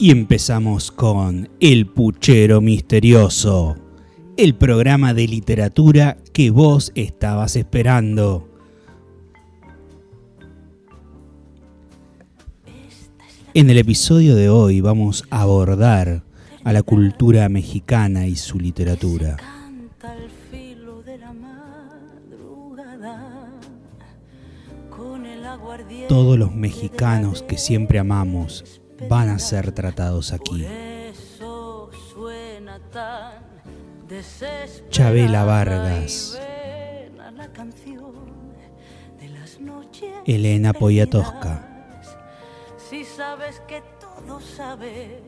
Y empezamos con El Puchero Misterioso, el programa de literatura que vos estabas esperando. En el episodio de hoy vamos a abordar a la cultura mexicana y su literatura. Todos los mexicanos que siempre amamos van a ser tratados aquí. Chabela Vargas, Elena Poyatosca, si sabes que todo sabe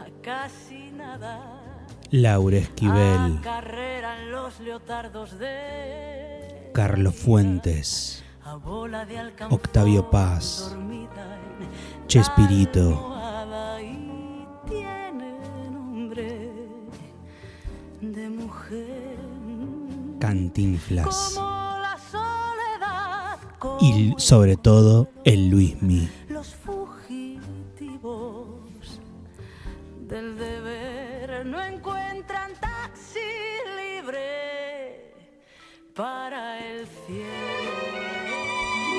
a casi nada. Laura Esquivel, Carlos Fuentes, Octavio Paz, Chespirito. Cantinflas. Y sobre todo el Luismi. Los fugitivos del deber no encuentran taxi libre para el cielo.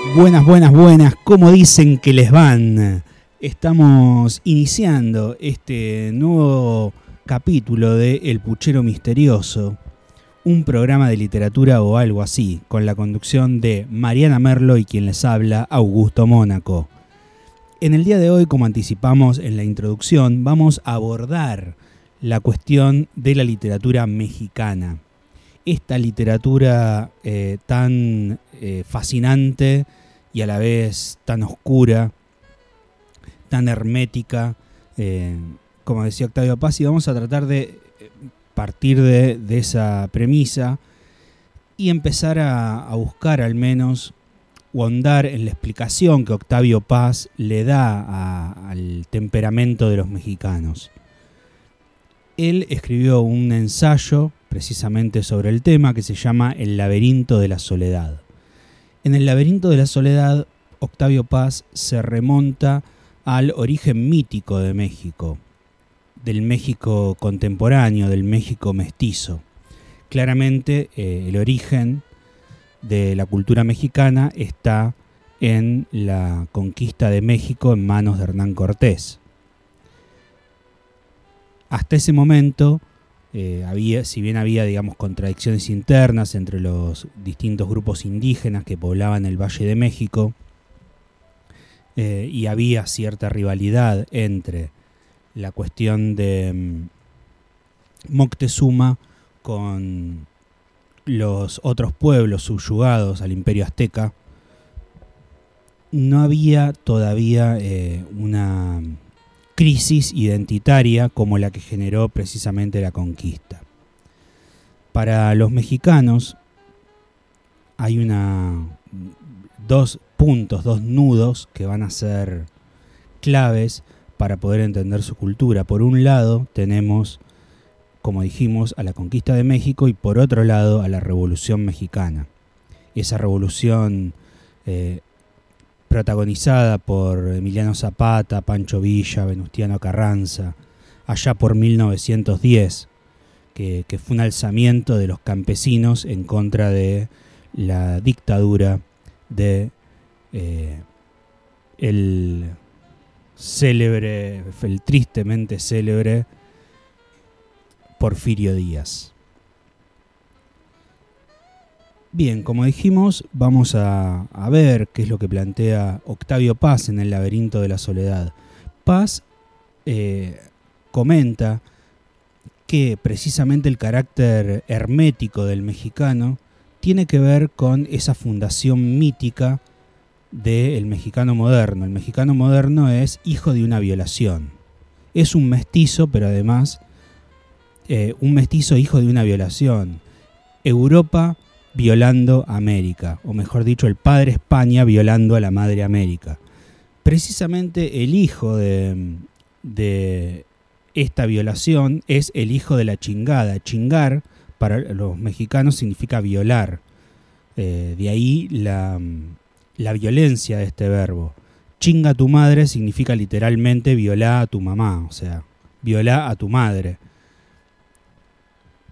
Buenas, buenas, buenas. ¿Cómo dicen que les van? Estamos iniciando este nuevo capítulo de El Puchero Misterioso, un programa de literatura o algo así, con la conducción de Mariana Merlo y quien les habla, Augusto Mónaco. En el día de hoy, como anticipamos en la introducción, vamos a abordar la cuestión de la literatura mexicana esta literatura eh, tan eh, fascinante y a la vez tan oscura, tan hermética, eh, como decía Octavio Paz, y vamos a tratar de partir de, esa premisa y empezar a, buscar al menos o ahondar en la explicación que Octavio Paz le da al temperamento de los mexicanos. Él escribió un ensayo precisamente sobre el tema que se llama El laberinto de la soledad. En el laberinto de la soledad, Octavio Paz se remonta al origen mítico de México, del México contemporáneo, del México mestizo. Claramente eh, el origen de la cultura mexicana está en la conquista de México en manos de Hernán Cortés. Hasta ese momento, eh, había, si bien había, digamos, contradicciones internas entre los distintos grupos indígenas que poblaban el Valle de México, eh, y había cierta rivalidad entre la cuestión de mm, Moctezuma con los otros pueblos subyugados al imperio azteca, no había todavía eh, una crisis identitaria como la que generó precisamente la conquista. Para los mexicanos hay una, dos puntos, dos nudos que van a ser claves para poder entender su cultura. Por un lado tenemos, como dijimos, a la conquista de México y por otro lado a la Revolución Mexicana. Esa revolución eh, protagonizada por Emiliano Zapata, Pancho Villa, Venustiano Carranza, allá por 1910, que, fue un alzamiento de los campesinos en contra de la dictadura de eh, el célebre, el tristemente célebre Porfirio Díaz. Bien, como dijimos, vamos a, ver qué es lo que plantea Octavio Paz en el laberinto de la soledad. Paz eh, comenta que precisamente el carácter hermético del mexicano tiene que ver con esa fundación mítica del mexicano moderno. El mexicano moderno es hijo de una violación. Es un mestizo, pero además eh, un mestizo hijo de una violación. Europa violando América, o mejor dicho, el padre España violando a la madre América. Precisamente el hijo de, esta violación es el hijo de la chingada. Chingar para los mexicanos significa violar. Eh, de ahí la, la, violencia de este verbo. chinga a tu madre significa literalmente violar a tu mamá, o sea, violar a tu madre.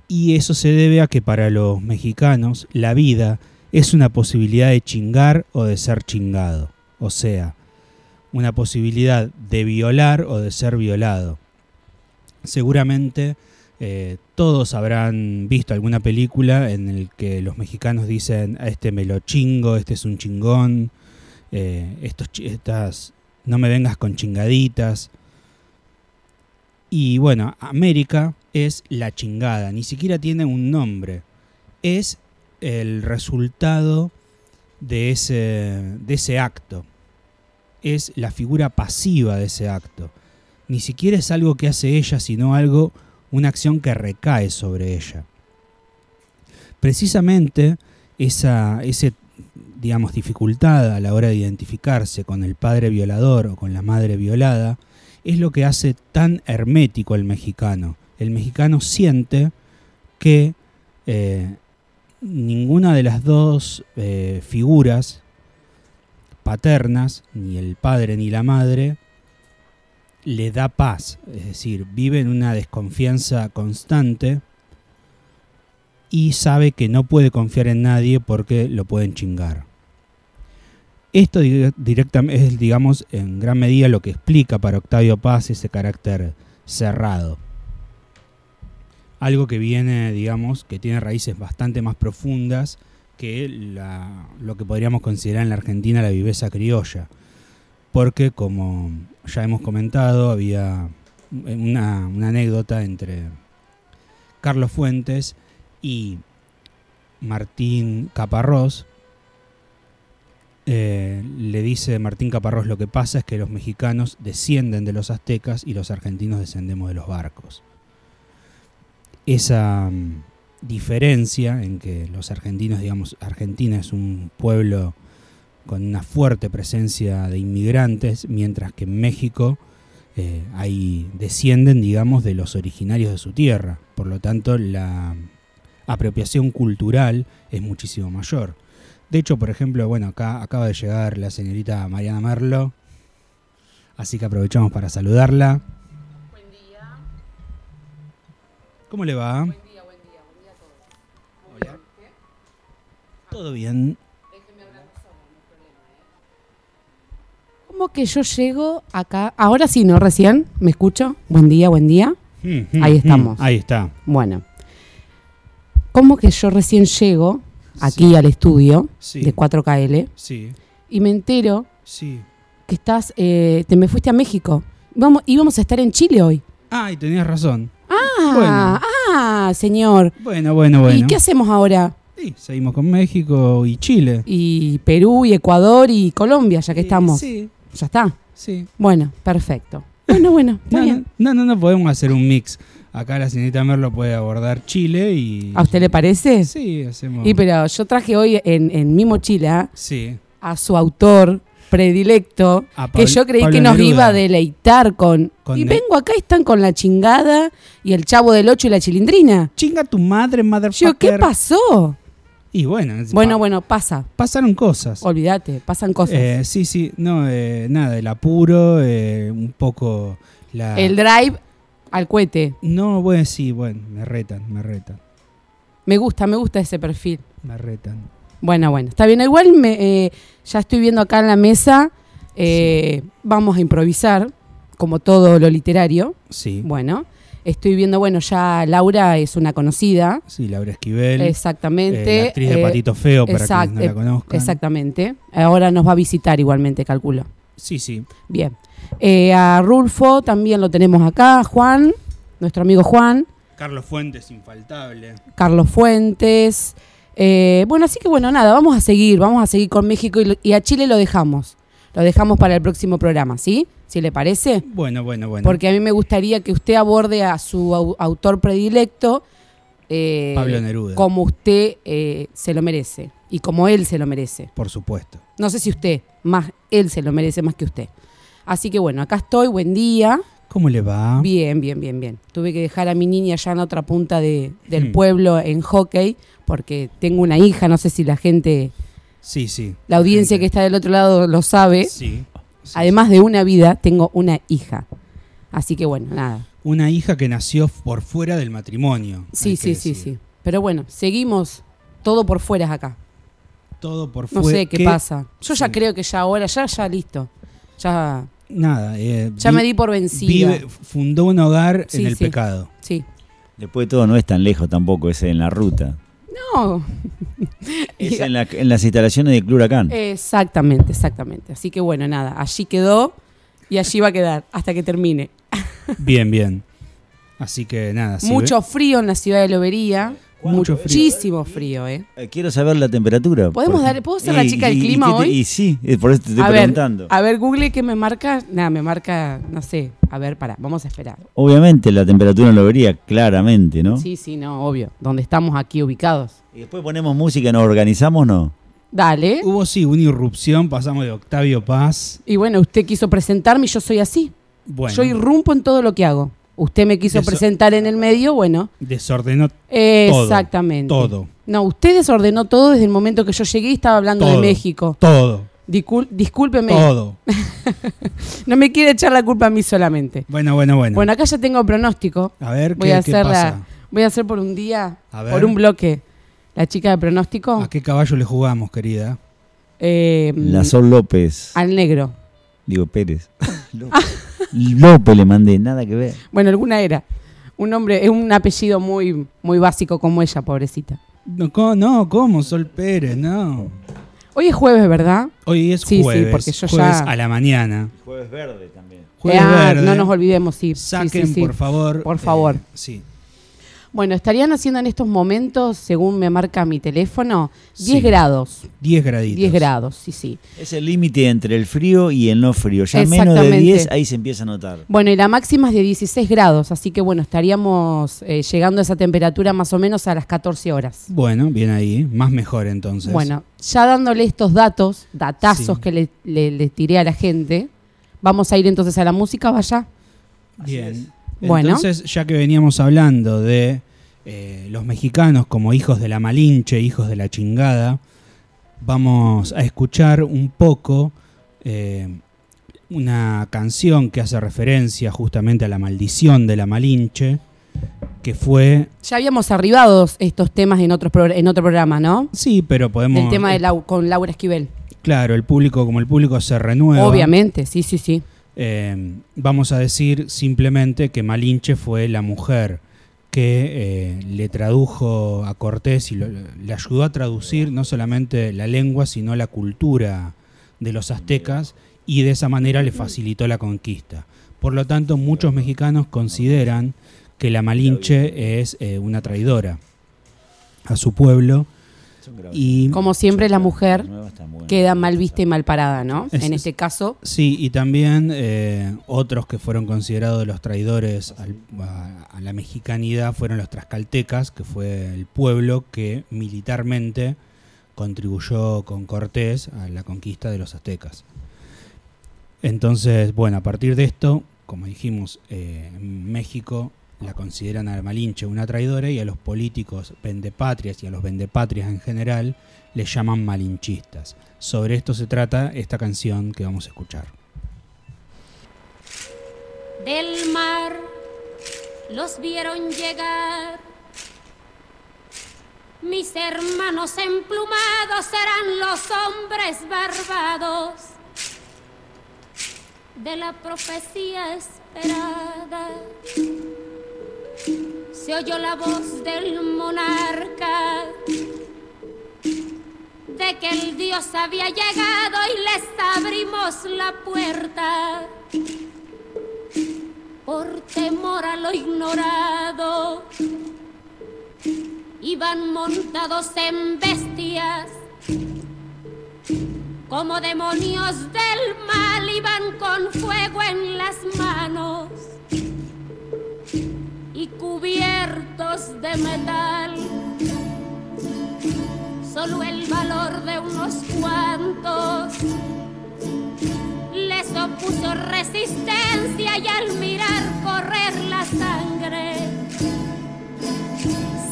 Y eso se debe a que para los mexicanos la vida es una posibilidad de chingar o de ser chingado. O sea, una posibilidad de violar o de ser violado. Seguramente eh, todos habrán visto alguna película en el que los mexicanos dicen, a este me lo chingo, este es un chingón, eh, estos, estas, no me vengas con chingaditas. Y bueno, América es la chingada, ni siquiera tiene un nombre. Es el resultado de ese, de ese acto. Es la figura pasiva de ese acto. Ni siquiera es algo que hace ella, sino algo, una acción que recae sobre ella. Precisamente esa ese, digamos, dificultad a la hora de identificarse con el padre violador o con la madre violada es lo que hace tan hermético al mexicano. El mexicano siente que eh, ninguna de las dos eh, figuras paternas, ni el padre ni la madre, le da paz. Es decir, vive en una desconfianza constante y sabe que no puede confiar en nadie porque lo pueden chingar. Esto directamente es, digamos, en gran medida lo que explica para Octavio Paz ese carácter cerrado algo que viene, digamos, que tiene raíces bastante más profundas que lo que podríamos considerar en la Argentina la viveza criolla. Porque, como ya hemos comentado, había una, anécdota entre Carlos Fuentes y Martín Caparrós. Eh, le dice Martín Caparrós lo que pasa es que los mexicanos descienden de los aztecas y los argentinos descendemos de los barcos esa mm, diferencia en que los argentinos, digamos, Argentina es un pueblo con una fuerte presencia de inmigrantes, mientras que en México eh, ahí descienden, digamos, de los originarios de su tierra. Por lo tanto, la apropiación cultural es muchísimo mayor. De hecho, por ejemplo, bueno, acá acaba de llegar la señorita Mariana Merlo, así que aprovechamos para saludarla. ¿Cómo le va? Buen día, buen día, buen día a todos. Hola. ¿Todo bien? Déjeme hablar solo, no hay problema, ¿eh? ¿Cómo que yo llego acá? Ahora sí, ¿no? Recién, ¿me escucho? Buen día, buen día. Mm, mm, ahí estamos. Mm, ahí está. Bueno. ¿Cómo que yo recién llego aquí al estudio de 4KL? Sí. Y me entero sí. que estás, eh, te me fuiste a México. Vamos, íbamos a estar en Chile hoy. Ah, y tenías razón. Ah, ah, señor. Bueno, bueno, bueno. ¿Y qué hacemos ahora? Sí, seguimos con México y Chile. Y Perú y Ecuador y Colombia, ya que estamos. Sí. Ya está. Sí. Bueno, perfecto. Bueno, bueno, está no, bien. No, no, no podemos hacer un mix. Acá la señorita Merlo puede abordar Chile y. ¿A usted le parece? Sí, hacemos. Y pero yo traje hoy en, en mi mochila sí. a su autor, predilecto, que yo creí que nos iba a deleitar con... y vengo acá y están con la chingada y el chavo del 8 y la chilindrina. Chinga tu madre, motherfucker. Yo, ¿qué pasó? Y bueno, bueno, bueno, pasa. Pasaron cosas. Olvídate, pasan cosas. Eh, sí, sí, no, eh, nada, el apuro, eh, un poco la... El drive al cohete. No, bueno, sí, bueno, me retan, me retan. Me gusta, me gusta ese perfil. Me retan. Bueno, bueno, está bien. Igual me, eh, ya estoy viendo acá en la mesa, eh, vamos a improvisar, como todo lo literario. Sí. Bueno, estoy viendo, bueno, ya Laura es una conocida. Sí, Laura Esquivel. Exactamente. la actriz de Patito Feo, para quienes no la conozcan. Exactamente. Ahora nos va a visitar igualmente, calculo. Sí, sí. Bien. Eh, a Rulfo también lo tenemos acá, Juan, nuestro amigo Juan. Carlos Fuentes, infaltable. Carlos Fuentes. Eh, bueno, así que bueno, nada, vamos a seguir, vamos a seguir con México y, a Chile lo dejamos. Lo dejamos para el próximo programa, ¿sí? Si le parece. Bueno, bueno, bueno. Porque a mí me gustaría que usted aborde a su autor predilecto. Eh, Pablo Neruda. Como usted eh, se lo merece y como él se lo merece. Por supuesto. No sé si usted, más él se lo merece más que usted. Así que bueno, acá estoy, buen día. ¿Cómo le va? Bien, bien, bien, bien. Tuve que dejar a mi niña ya en otra punta de, del hmm. pueblo en hockey porque tengo una hija, no sé si la gente... Sí, sí. La audiencia que está del otro lado lo sabe. Sí. además de una vida, tengo una hija. Así que bueno, nada. Una hija que nació por fuera del matrimonio. Sí, sí, sí, sí. Pero bueno, seguimos todo por fuera acá. Todo por fuera. No sé qué, pasa. Yo ya creo que ya ahora, ya, ya listo. Ya. Nada. Eh, ya me di por vencida. Vive, fundó un hogar en el pecado. Sí. Después de todo, no es tan lejos tampoco ese en la ruta. No. es en, las instalaciones de Cluracán. Exactamente, exactamente. Así que bueno, nada, allí quedó y allí va a quedar hasta que termine. Bien, bien. Así que nada. Mucho frío en la ciudad de Lobería. Muchísimo frío, ¿eh? ¿eh? Quiero saber la temperatura. ¿Podemos dar, ¿Puedo ser la chica del clima hoy? Y sí, por eso te estoy preguntando. a ver, Google, ¿qué me marca? Nada, me marca, no sé. A ver, para, vamos a esperar. Obviamente la temperatura lo vería claramente, ¿no? Sí, sí, no, obvio. Donde estamos aquí ubicados. Y después ponemos música, nos organizamos, ¿no? Dale. Hubo sí una irrupción, pasamos de Octavio Paz. Y bueno, usted quiso presentarme y yo soy así. Bueno. Yo irrumpo en todo lo que hago. Usted me quiso presentar en el medio, bueno. Desordenó Exactamente. Todo. No, usted desordenó todo desde el momento que yo llegué y estaba hablando de México. Todo. discúlpeme. Todo. no me quiere echar la culpa a mí solamente. Bueno, bueno, bueno. Bueno, acá ya tengo pronóstico. A ver, voy a hacer voy a hacer por un día, por un bloque, la chica de pronóstico. ¿A qué caballo le jugamos, querida? Eh, la Sol López. Al negro. Digo Pérez. López le mandé, nada que ver. Bueno, alguna era. Un nombre, es un apellido muy, muy básico como ella, pobrecita. No, ¿cómo, no, ¿cómo? Sol Pérez, no. Hoy es jueves, ¿verdad? Hoy es sí, jueves. Sí, porque yo jueves a la mañana. Jueves verde también. Jueves ah, No nos olvidemos, sí. Saquen, por favor. Por favor. Eh, sí. Bueno, estarían haciendo en estos momentos, según me marca mi teléfono, 10 grados. 10 graditos. 10 grados, sí, sí. Es el límite entre el frío y el no frío. Ya menos de 10 ahí se empieza a notar. Bueno, y la máxima es de 16 grados, así que bueno, estaríamos eh, llegando a esa temperatura más o menos a las 14 horas. Bueno, bien ahí, más mejor entonces. Bueno, ya dándole estos datos, datazos que le, tiré a la gente, vamos a ir entonces a la música, vaya. Bien. Entonces, ya que veníamos hablando de eh, los mexicanos como hijos de la Malinche, hijos de la chingada, vamos a escuchar un poco eh, una canción que hace referencia justamente a la maldición de la Malinche, que fue... Ya habíamos arribado estos temas en, otros en otro programa, ¿no? Sí, pero podemos... El tema de con Laura Esquivel. Claro, el público, como el público se renueva. Obviamente, sí, sí, sí. Eh, vamos a decir simplemente que Malinche fue la mujer que eh, le tradujo a Cortés y le ayudó a traducir no solamente la lengua, sino la cultura de los aztecas y de esa manera le facilitó la conquista. Por lo tanto, muchos mexicanos consideran que la Malinche es eh, una traidora a su pueblo y como siempre la mujer queda mal vista y mal parada, ¿no? en este caso. Sí, y también eh, otros que fueron considerados los traidores a, la mexicanidad fueron los trascaltecas, que fue el pueblo que militarmente contribuyó con Cortés a la conquista de los aztecas. Entonces, bueno, a partir de esto, como dijimos, eh, México la consideran a Malinche una traidora y a los políticos vendepatrias y a los vendepatrias en general le llaman malinchistas. Sobre esto se trata esta canción que vamos a escuchar. Del mar los vieron llegar. Mis hermanos emplumados serán los hombres barbados de la profecía esperada se oyó la voz del monarca de que el Dios había llegado y les abrimos la puerta por temor a lo ignorado. Iban montados en bestias como demonios del mal, iban con fuego en las manos cubiertos de metal. Solo el valor de unos cuantos les opuso resistencia y al mirar correr la sangre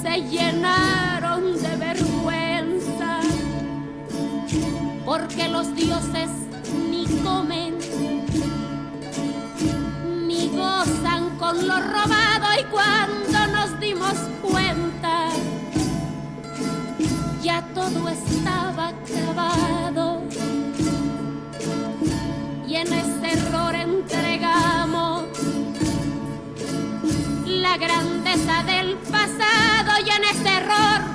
se llenaron de vergüenza porque los dioses ni comen ni gozan con lo robado cuando nos dimos cuenta ya todo estaba acabado. Y en ese error entregamos la grandeza del pasado. Y en ese error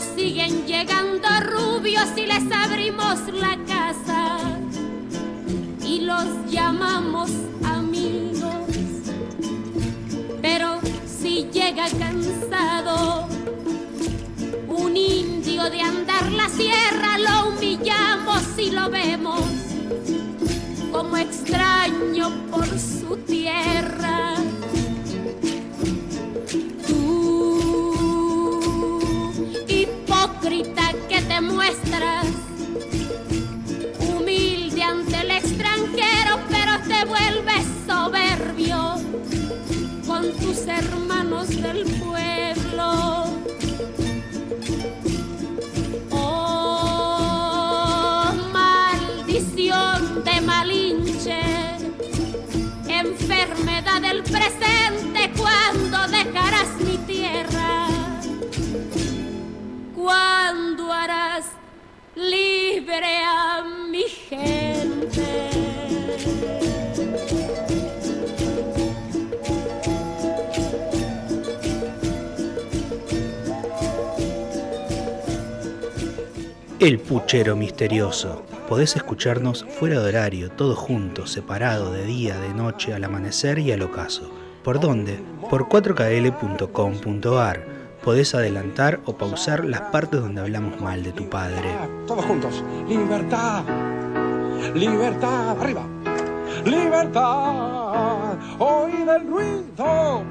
siguen llegando rubios y les abrimos la casa y los llamamos amigos. Pero si llega cansado un indio de andar la sierra, lo humillamos y lo vemos como extraño por su tierra. Humilde ante el extranjero, pero te vuelves soberbio con tus hermanos del pueblo. Oh, maldición de Malinche, enfermedad del presente, cuando dejarás mi tierra? ¿Cuándo harás libre a mi gente? El Puchero Misterioso. Podés escucharnos fuera de horario, todos juntos, separado de día, de noche, al amanecer y al ocaso. ¿Por dónde? Por 4kl.com.ar. Podés adelantar o pausar las partes donde hablamos mal de tu padre. Todos juntos. Libertad. Libertad. Arriba. Libertad. Hoy del ruido.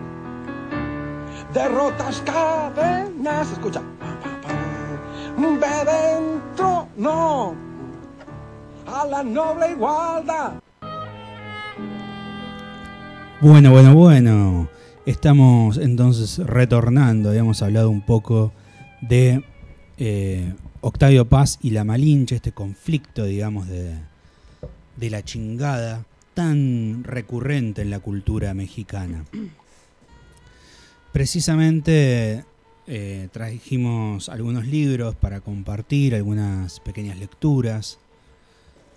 Derrotas cadenas. Escucha. Ve dentro. No. A la noble igualdad. Bueno, bueno, bueno. Estamos entonces retornando. Habíamos hablado un poco de eh, Octavio Paz y la Malinche, este conflicto, digamos, de, de la chingada tan recurrente en la cultura mexicana. Precisamente eh, trajimos algunos libros para compartir, algunas pequeñas lecturas.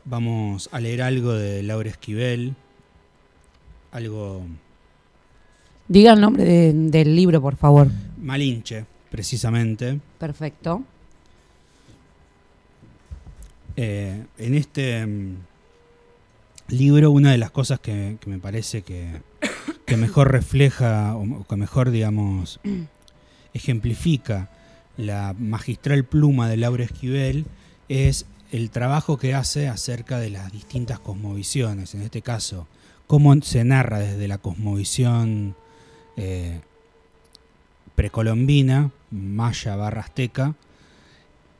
Vamos a leer algo de Laura Esquivel, algo... Diga el nombre de- del libro, por favor. Malinche, precisamente. Perfecto. Eh, en este mm, libro una de las cosas que, que me parece que, que mejor refleja o o que mejor, digamos, ejemplifica la magistral pluma de Laura Esquivel es el trabajo que hace acerca de las distintas cosmovisiones. En este caso, cómo se narra desde la cosmovisión eh, precolombina, maya barra azteca,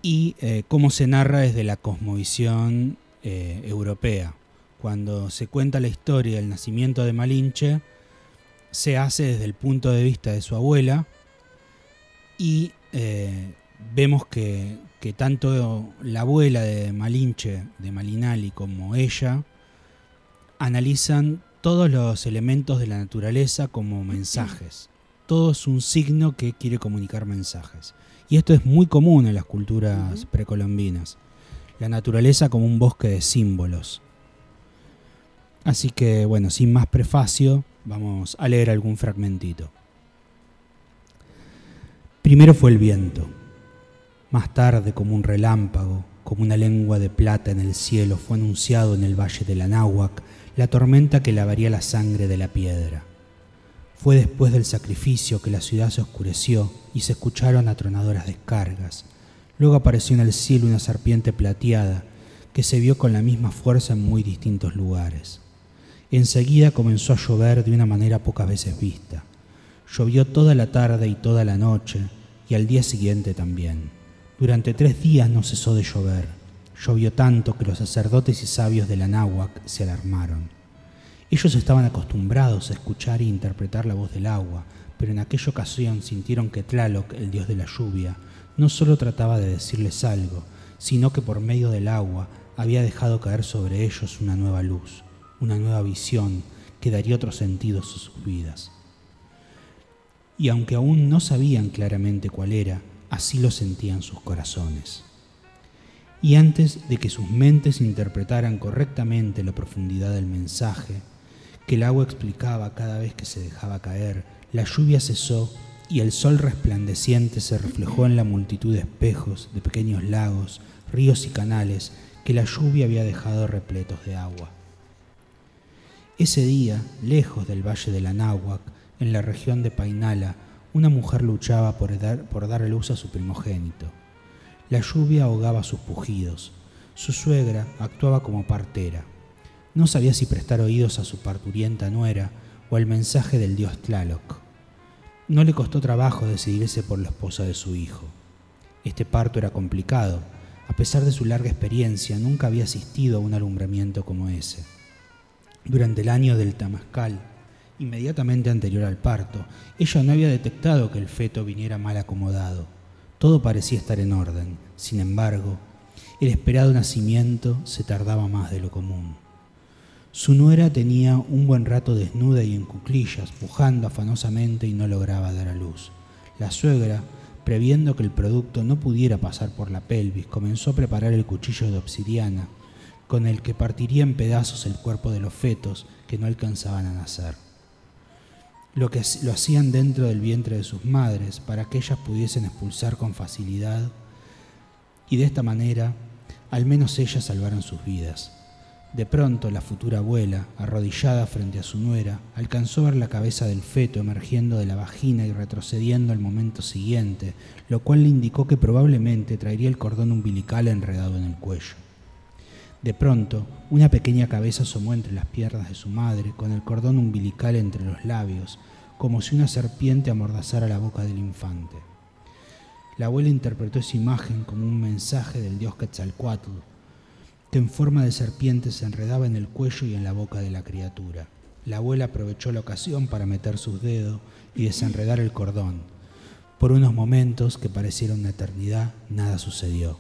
y eh, cómo se narra desde la cosmovisión eh, europea. Cuando se cuenta la historia del nacimiento de Malinche, se hace desde el punto de vista de su abuela y vemos que, que tanto la abuela de Malinche, de Malinali, como ella, analizan todos los elementos de la naturaleza como mensajes. Todo es un signo que quiere comunicar mensajes. Y esto es muy común en las culturas precolombinas. La naturaleza como un bosque de símbolos. Así que, bueno, sin más prefacio, vamos a leer algún fragmentito. Primero fue el viento. Más tarde, como un relámpago, como una lengua de plata en el cielo, fue anunciado en el valle de la Náhuac la tormenta que lavaría la sangre de la piedra. Fue después del sacrificio que la ciudad se oscureció y se escucharon atronadoras descargas. Luego apareció en el cielo una serpiente plateada que se vio con la misma fuerza en muy distintos lugares. Enseguida comenzó a llover de una manera pocas veces vista. Llovió toda la tarde y toda la noche y al día siguiente también. Durante tres días no cesó de llover. Llovió tanto que los sacerdotes y sabios de la náhuac se alarmaron. Ellos estaban acostumbrados a escuchar e interpretar la voz del agua, pero en aquella ocasión sintieron que Tlaloc, el dios de la lluvia, no solo trataba de decirles algo, sino que por medio del agua había dejado caer sobre ellos una nueva luz, una nueva visión que daría otros sentidos a sus vidas. Y aunque aún no sabían claramente cuál era, así lo sentían sus corazones. Y antes de que sus mentes interpretaran correctamente la profundidad del mensaje, que el agua explicaba cada vez que se dejaba caer, la lluvia cesó y el sol resplandeciente se reflejó en la multitud de espejos, de pequeños lagos, ríos y canales que la lluvia había dejado repletos de agua. Ese día, lejos del valle de la Náhuac, en la región de Painala, una mujer luchaba por dar, por dar luz a su primogénito. La lluvia ahogaba sus pujidos. Su suegra actuaba como partera. No sabía si prestar oídos a su parturienta nuera o al mensaje del dios Tlaloc. No le costó trabajo decidirse por la esposa de su hijo. Este parto era complicado, a pesar de su larga experiencia, nunca había asistido a un alumbramiento como ese. Durante el año del Tamascal, inmediatamente anterior al parto, ella no había detectado que el feto viniera mal acomodado. Todo parecía estar en orden. Sin embargo, el esperado nacimiento se tardaba más de lo común. Su nuera tenía un buen rato desnuda y en cuclillas, pujando afanosamente y no lograba dar a luz. La suegra, previendo que el producto no pudiera pasar por la pelvis, comenzó a preparar el cuchillo de obsidiana, con el que partiría en pedazos el cuerpo de los fetos que no alcanzaban a nacer. Lo que lo hacían dentro del vientre de sus madres para que ellas pudiesen expulsar con facilidad y de esta manera al menos ellas salvaran sus vidas. De pronto la futura abuela, arrodillada frente a su nuera, alcanzó a ver la cabeza del feto emergiendo de la vagina y retrocediendo al momento siguiente, lo cual le indicó que probablemente traería el cordón umbilical enredado en el cuello. De pronto, una pequeña cabeza asomó entre las piernas de su madre, con el cordón umbilical entre los labios, como si una serpiente amordazara la boca del infante. La abuela interpretó esa imagen como un mensaje del dios Quetzalcoatl, que en forma de serpiente se enredaba en el cuello y en la boca de la criatura. La abuela aprovechó la ocasión para meter sus dedos y desenredar el cordón. Por unos momentos, que parecieron una eternidad, nada sucedió.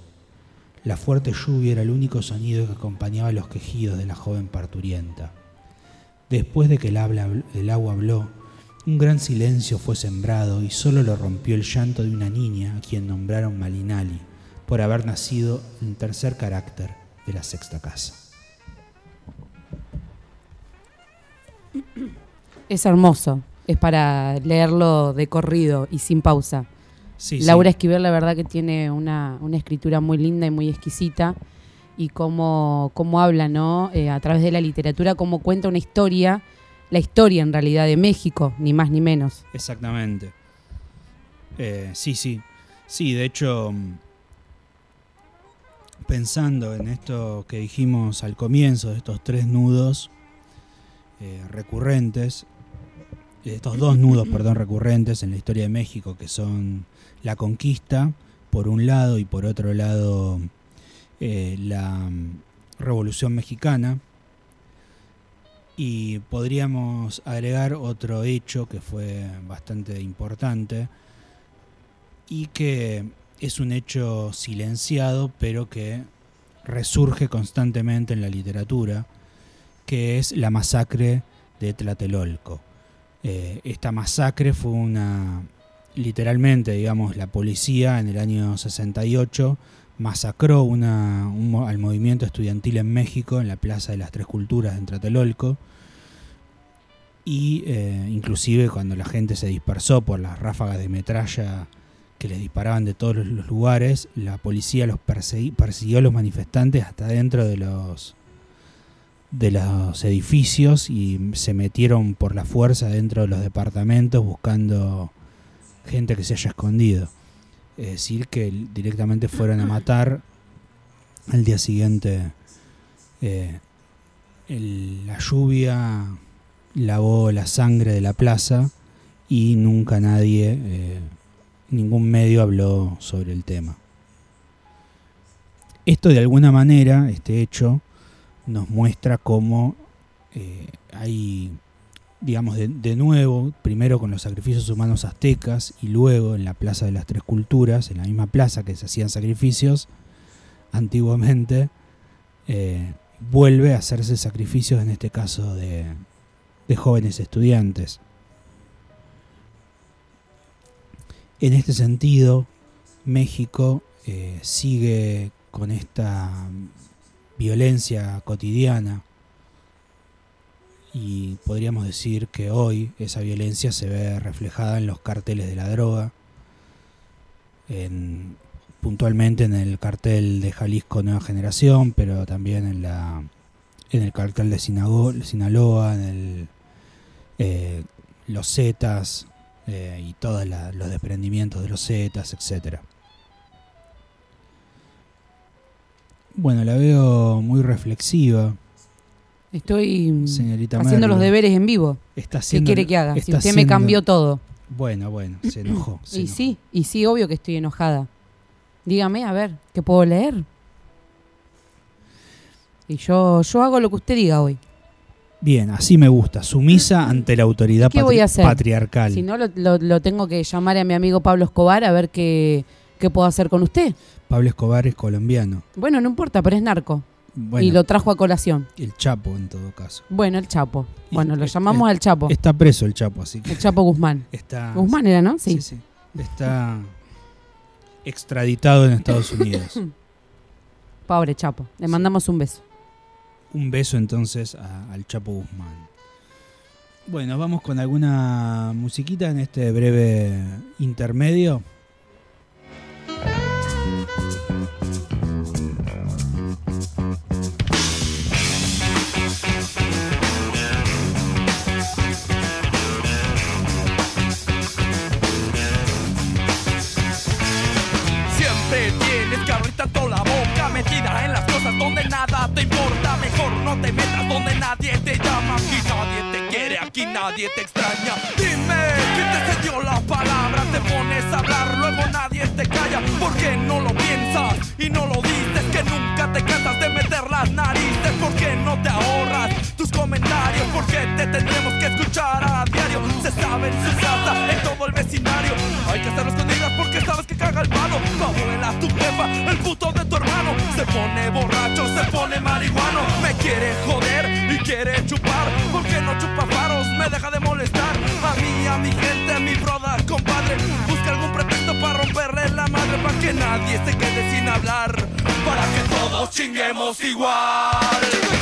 La fuerte lluvia era el único sonido que acompañaba los quejidos de la joven parturienta. Después de que el, agua habló, un gran silencio fue sembrado y solo lo rompió el llanto de una niña a quien nombraron Malinali por haber nacido en tercer carácter de la sexta casa. Es hermoso, es para leerlo de corrido y sin pausa. Laura Esquivel, la verdad que tiene una, escritura muy linda y muy exquisita y cómo, cómo habla, ¿no? Eh, a través de la literatura, cómo cuenta una historia, la historia en realidad de México, ni más ni menos. Exactamente. Eh, sí, sí. Sí, de hecho, pensando en esto que dijimos al comienzo, de estos tres nudos eh, recurrentes, estos dos nudos, perdón, recurrentes en la historia de México, que son la conquista, por un lado, y por otro lado, eh, la mm, Revolución Mexicana. Y podríamos agregar otro hecho que fue bastante importante y que es un hecho silenciado, pero que resurge constantemente en la literatura, que es la masacre de Tlatelolco. Eh, esta masacre fue una, literalmente, digamos, la policía en el año 68 masacró una, al movimiento estudiantil en México, en la Plaza de las Tres Culturas en Tlatelolco, y eh, inclusive cuando la gente se dispersó por las ráfagas de metralla que les disparaban de todos los lugares, la policía los persiguió a los manifestantes hasta dentro de los de los edificios y se metieron por la fuerza dentro de los departamentos buscando gente que se haya escondido. Es decir, que directamente fueron a matar al día siguiente. Eh, la lluvia lavó la sangre de la plaza y nunca nadie, eh, ningún medio habló sobre el tema. Esto de alguna manera, este hecho, nos muestra cómo eh, hay, digamos, de, nuevo, primero con los sacrificios humanos aztecas y luego en la Plaza de las Tres Culturas, en la misma plaza que se hacían sacrificios antiguamente, eh, vuelve a hacerse sacrificios, en este caso de, de jóvenes estudiantes. En este sentido, México eh, sigue con esta violencia cotidiana y podríamos decir que hoy esa violencia se ve reflejada en los carteles de la droga, en, puntualmente en el cartel de Jalisco Nueva Generación, pero también en la en el cartel de Sinaloa, en el, eh, los Zetas eh, y todos los desprendimientos de los Zetas, etcétera. Bueno, la veo muy reflexiva. Estoy haciendo los deberes en vivo. Está ¿Qué quiere que haga? Si usted me cambió todo. Bueno, bueno, se enojó. y sí, y sí, obvio que estoy enojada. Dígame, a ver, ¿qué puedo leer? Y yo, yo hago lo que usted diga hoy. Bien, así me gusta, sumisa ante la autoridad ¿Qué voy a hacer? patriarcal. Si no, lo, tengo que llamar a mi amigo Pablo Escobar a ver qué, qué puedo hacer con usted. Pablo Escobar es colombiano. Bueno, no importa, pero es narco. Y lo trajo a colación. El Chapo, en todo caso. Bueno, el Chapo. Bueno, lo llamamos al Chapo. Está preso el Chapo, así que. El Chapo Guzmán. Está, Guzmán era, ¿no? Sí. Sí, sí. Está extraditado en Estados Unidos. Pobre Chapo. Le mandamos un beso. Un beso entonces al Chapo Guzmán. Bueno, vamos con alguna musiquita en este breve intermedio. En las cosas donde nada te importa. Mejor no te metas donde nadie te llama. Aquí nadie te quiere, aquí nadie te extraña. Dime, ¿quién te cedió la palabra? Te pones a hablar, luego nadie te calla. ¿Por qué no lo piensas y no lo dices? Que nunca te cansas de meter las narices. ¿Por qué no te ahorras tus comentarios? ¿Por qué te tendremos que escuchar a diario? Se sabe en su en todo el vecindario. Hay que hacerlo escondidas porque sabes que caga el palo. Abuela, tu jefa, el puto de tu hermano. Se pone borracho, se pone marihuano. Me quiere joder y quiere chupar. ¿Por qué no chupa faros? Me deja de molestar. A mí, a mi gente, a mi broda, compadre. Busca algún pretexto para romperle la madre. Para que nadie se quede sin hablar. Para que todos chinguemos igual.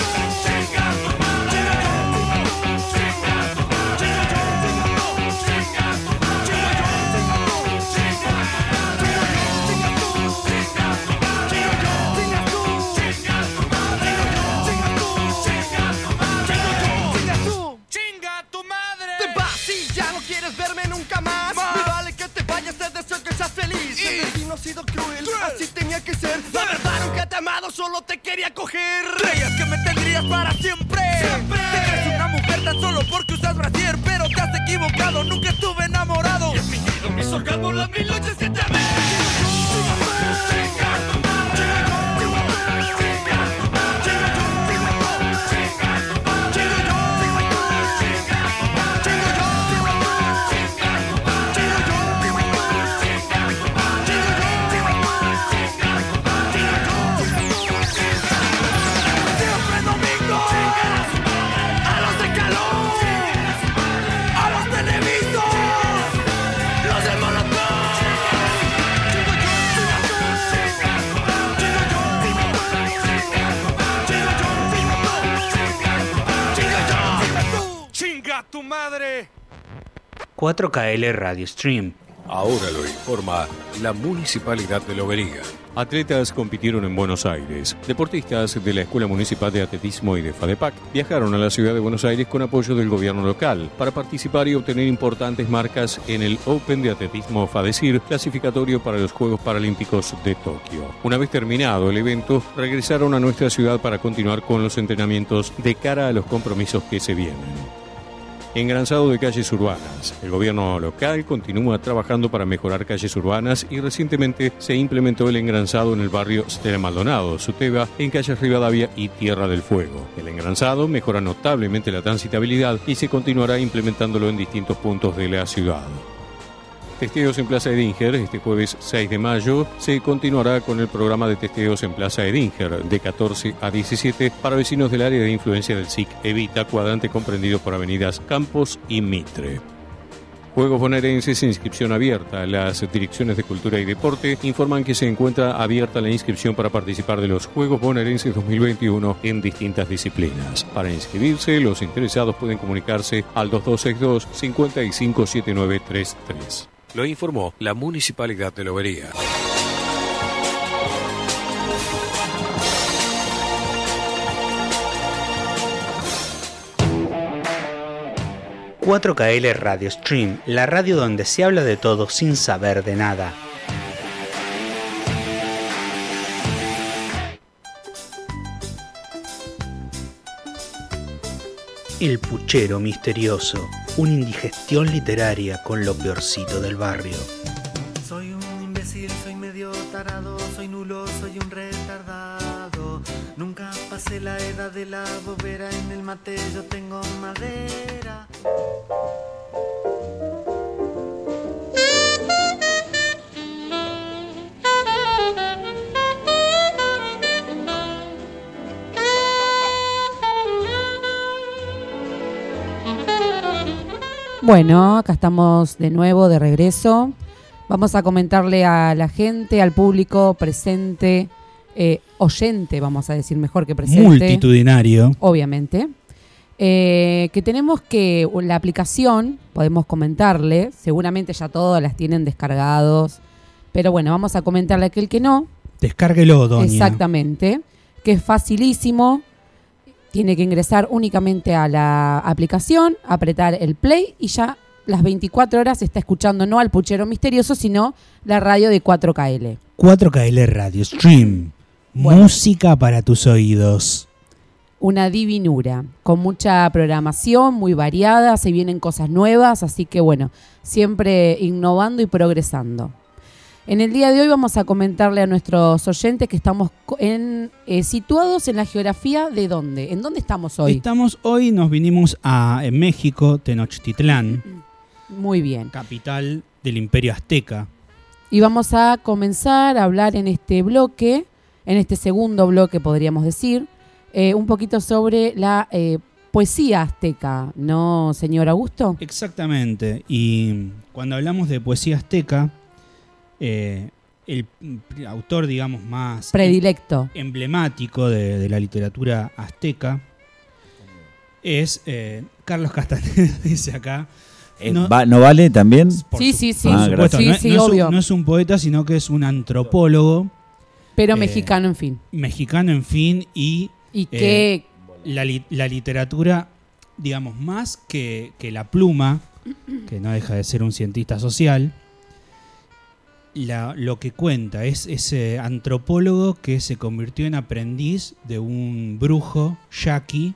no ha sido cruel, así tenía que ser. La verdad nunca te he amado, solo te quería coger. Creías que me tendrías para siempre. Siempre. Te crees una mujer mujer tan solo porque usas brasier, pero te has equivocado, nunca estuve enamorado. Y he fingido mis orgasmos las mil 4KL Radio Stream. Ahora lo informa la Municipalidad de Lobería. Atletas compitieron en Buenos Aires. Deportistas de la Escuela Municipal de Atletismo y de FADEPAC viajaron a la ciudad de Buenos Aires con apoyo del gobierno local para participar y obtener importantes marcas en el Open de Atletismo FADECIR, clasificatorio para los Juegos Paralímpicos de Tokio. Una vez terminado el evento, regresaron a nuestra ciudad para continuar con los entrenamientos de cara a los compromisos que se vienen. Engranzado de calles urbanas. El gobierno local continúa trabajando para mejorar calles urbanas y recientemente se implementó el engranzado en el barrio Stella Maldonado, Suteba, en calles Rivadavia y Tierra del Fuego. El engranzado mejora notablemente la transitabilidad y se continuará implementándolo en distintos puntos de la ciudad. Testeos en Plaza Edinger, este jueves 6 de mayo, se continuará con el programa de testeos en Plaza Edinger de 14 a 17 para vecinos del área de influencia del SIC Evita, cuadrante comprendido por avenidas Campos y Mitre. Juegos bonaerenses, inscripción abierta. Las direcciones de Cultura y Deporte informan que se encuentra abierta la inscripción para participar de los Juegos bonaerenses 2021 en distintas disciplinas. Para inscribirse, los interesados pueden comunicarse al 2262 557933. Lo informó la Municipalidad de Lobería. ...4KL Radio Stream... ...la radio donde se habla de todo sin saber de nada. El puchero misterioso una indigestión literaria con lo peorcito del barrio. Soy un imbécil, soy medio tarado, soy nulo, soy un retardado. Nunca pasé la edad de la bobera, en el mate yo tengo madera. Bueno, acá estamos de nuevo, de regreso. Vamos a comentarle a la gente, al público presente, eh, oyente, vamos a decir mejor que presente. Multitudinario. Obviamente. Eh, que tenemos que la aplicación, podemos comentarle, seguramente ya todos las tienen descargados, pero bueno, vamos a comentarle a aquel que no. Descárguelo, doña. Exactamente, que es facilísimo, tiene que ingresar únicamente a la aplicación, apretar el play y ya las 24 horas está escuchando no al puchero misterioso, sino la radio de 4KL. 4KL Radio Stream. Música para tus oídos. Una divinura, con mucha programación, muy variada, se vienen cosas nuevas, así que bueno, siempre innovando y progresando. En el día de hoy vamos a comentarle a nuestros oyentes que estamos en, eh, situados en la geografía de dónde. ¿En dónde estamos hoy? Estamos hoy, nos vinimos a México, Tenochtitlán. Muy bien. Capital del Imperio Azteca. Y vamos a comenzar a hablar en este bloque, en este segundo bloque podríamos decir, eh, un poquito sobre la eh, poesía azteca, ¿no, señor Augusto? Exactamente. Y cuando hablamos de poesía azteca, eh, el autor, digamos, más predilecto, emblemático de, la literatura azteca es eh, Carlos Castaneda, dice acá. Eh, no, vale también? Sí, sí, sí, ah, no, es un, poeta, sino que es un antropólogo. Pero mexicano, en fin. Mexicano, en fin, y, ¿Y que la, la, literatura, digamos, más que, que la pluma, que no deja de ser un cientista social, lo que cuenta es ese antropólogo que se convirtió en aprendiz de un brujo yaqui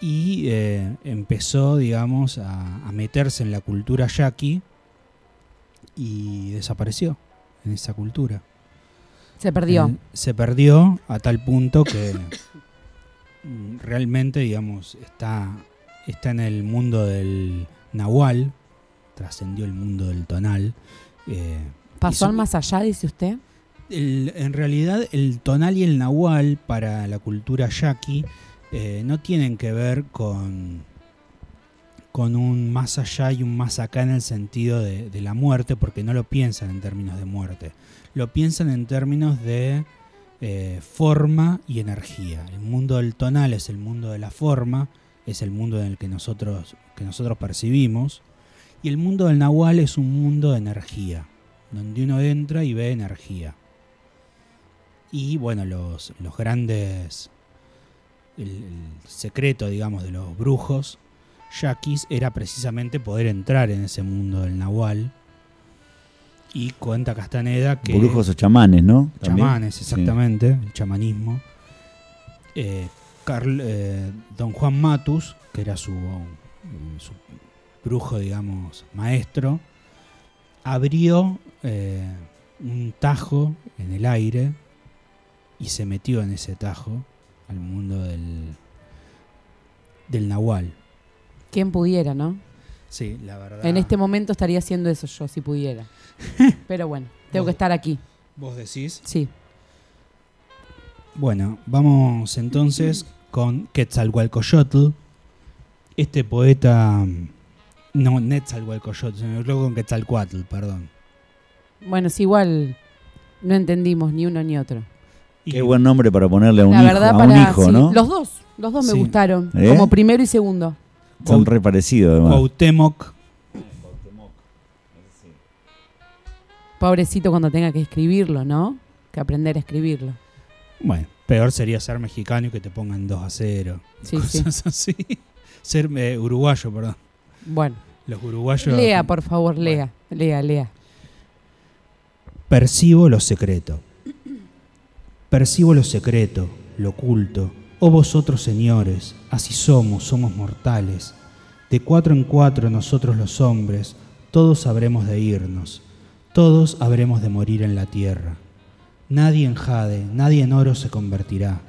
y eh, empezó, digamos, a, meterse en la cultura yaqui y desapareció en esa cultura. Se perdió. se perdió a tal punto que realmente, digamos, está, está en el mundo del nahual, trascendió el mundo del tonal. Eh, ¿Pasó al más allá, dice usted? en realidad, el tonal y el nahual para la cultura yaqui eh, no tienen que ver con, con un más allá y un más acá en el sentido de, la muerte, porque no lo piensan en términos de muerte, lo piensan en términos de eh, forma y energía. El mundo del tonal es el mundo de la forma, es el mundo en el que nosotros, que nosotros percibimos, y el mundo del nahual es un mundo de energía, donde uno entra y ve energía. Y bueno, los, los grandes el, secreto, digamos, de los brujos yaquis era precisamente poder entrar en ese mundo del nahual. Y cuenta Castaneda que... Brujos o chamanes, ¿no? Chamanes, exactamente, el chamanismo. Eh, eh, don Juan Matus, que era su, su brujo, digamos, maestro, abrió eh, un tajo en el aire y se metió en ese tajo al mundo del, del Nahual. ¿Quién pudiera, no? Sí, la verdad. En este momento estaría haciendo eso yo, si pudiera. Pero bueno, tengo que estar aquí. ¿Vos decís? Sí. Bueno, vamos entonces con Quetzalcoyotl. Este poeta. No, Netzalcoyotl, se me con Quetzalcoatl, perdón. Bueno, es igual. No entendimos ni uno ni otro. Qué buen nombre para ponerle a un hijo, ¿no? Los dos, los dos me gustaron, ¿Eh? como primero y segundo. Son re parecidos, además. Cuauhtémoc. Pobrecito cuando tenga que escribirlo, ¿no? Que aprender a escribirlo. Bueno, peor sería ser mexicano y que te pongan 2 a 0. Sí, cosas así. Ser eh, uruguayo, perdón. Bueno. Los uruguayos. Lea, por favor, lea. Lea, lea. Percibo lo secreto. Percibo lo secreto, lo oculto. Oh vosotros señores, así somos, somos mortales. De cuatro en cuatro nosotros los hombres, todos habremos de irnos, todos habremos de morir en la tierra. Nadie en jade, nadie en oro se convertirá.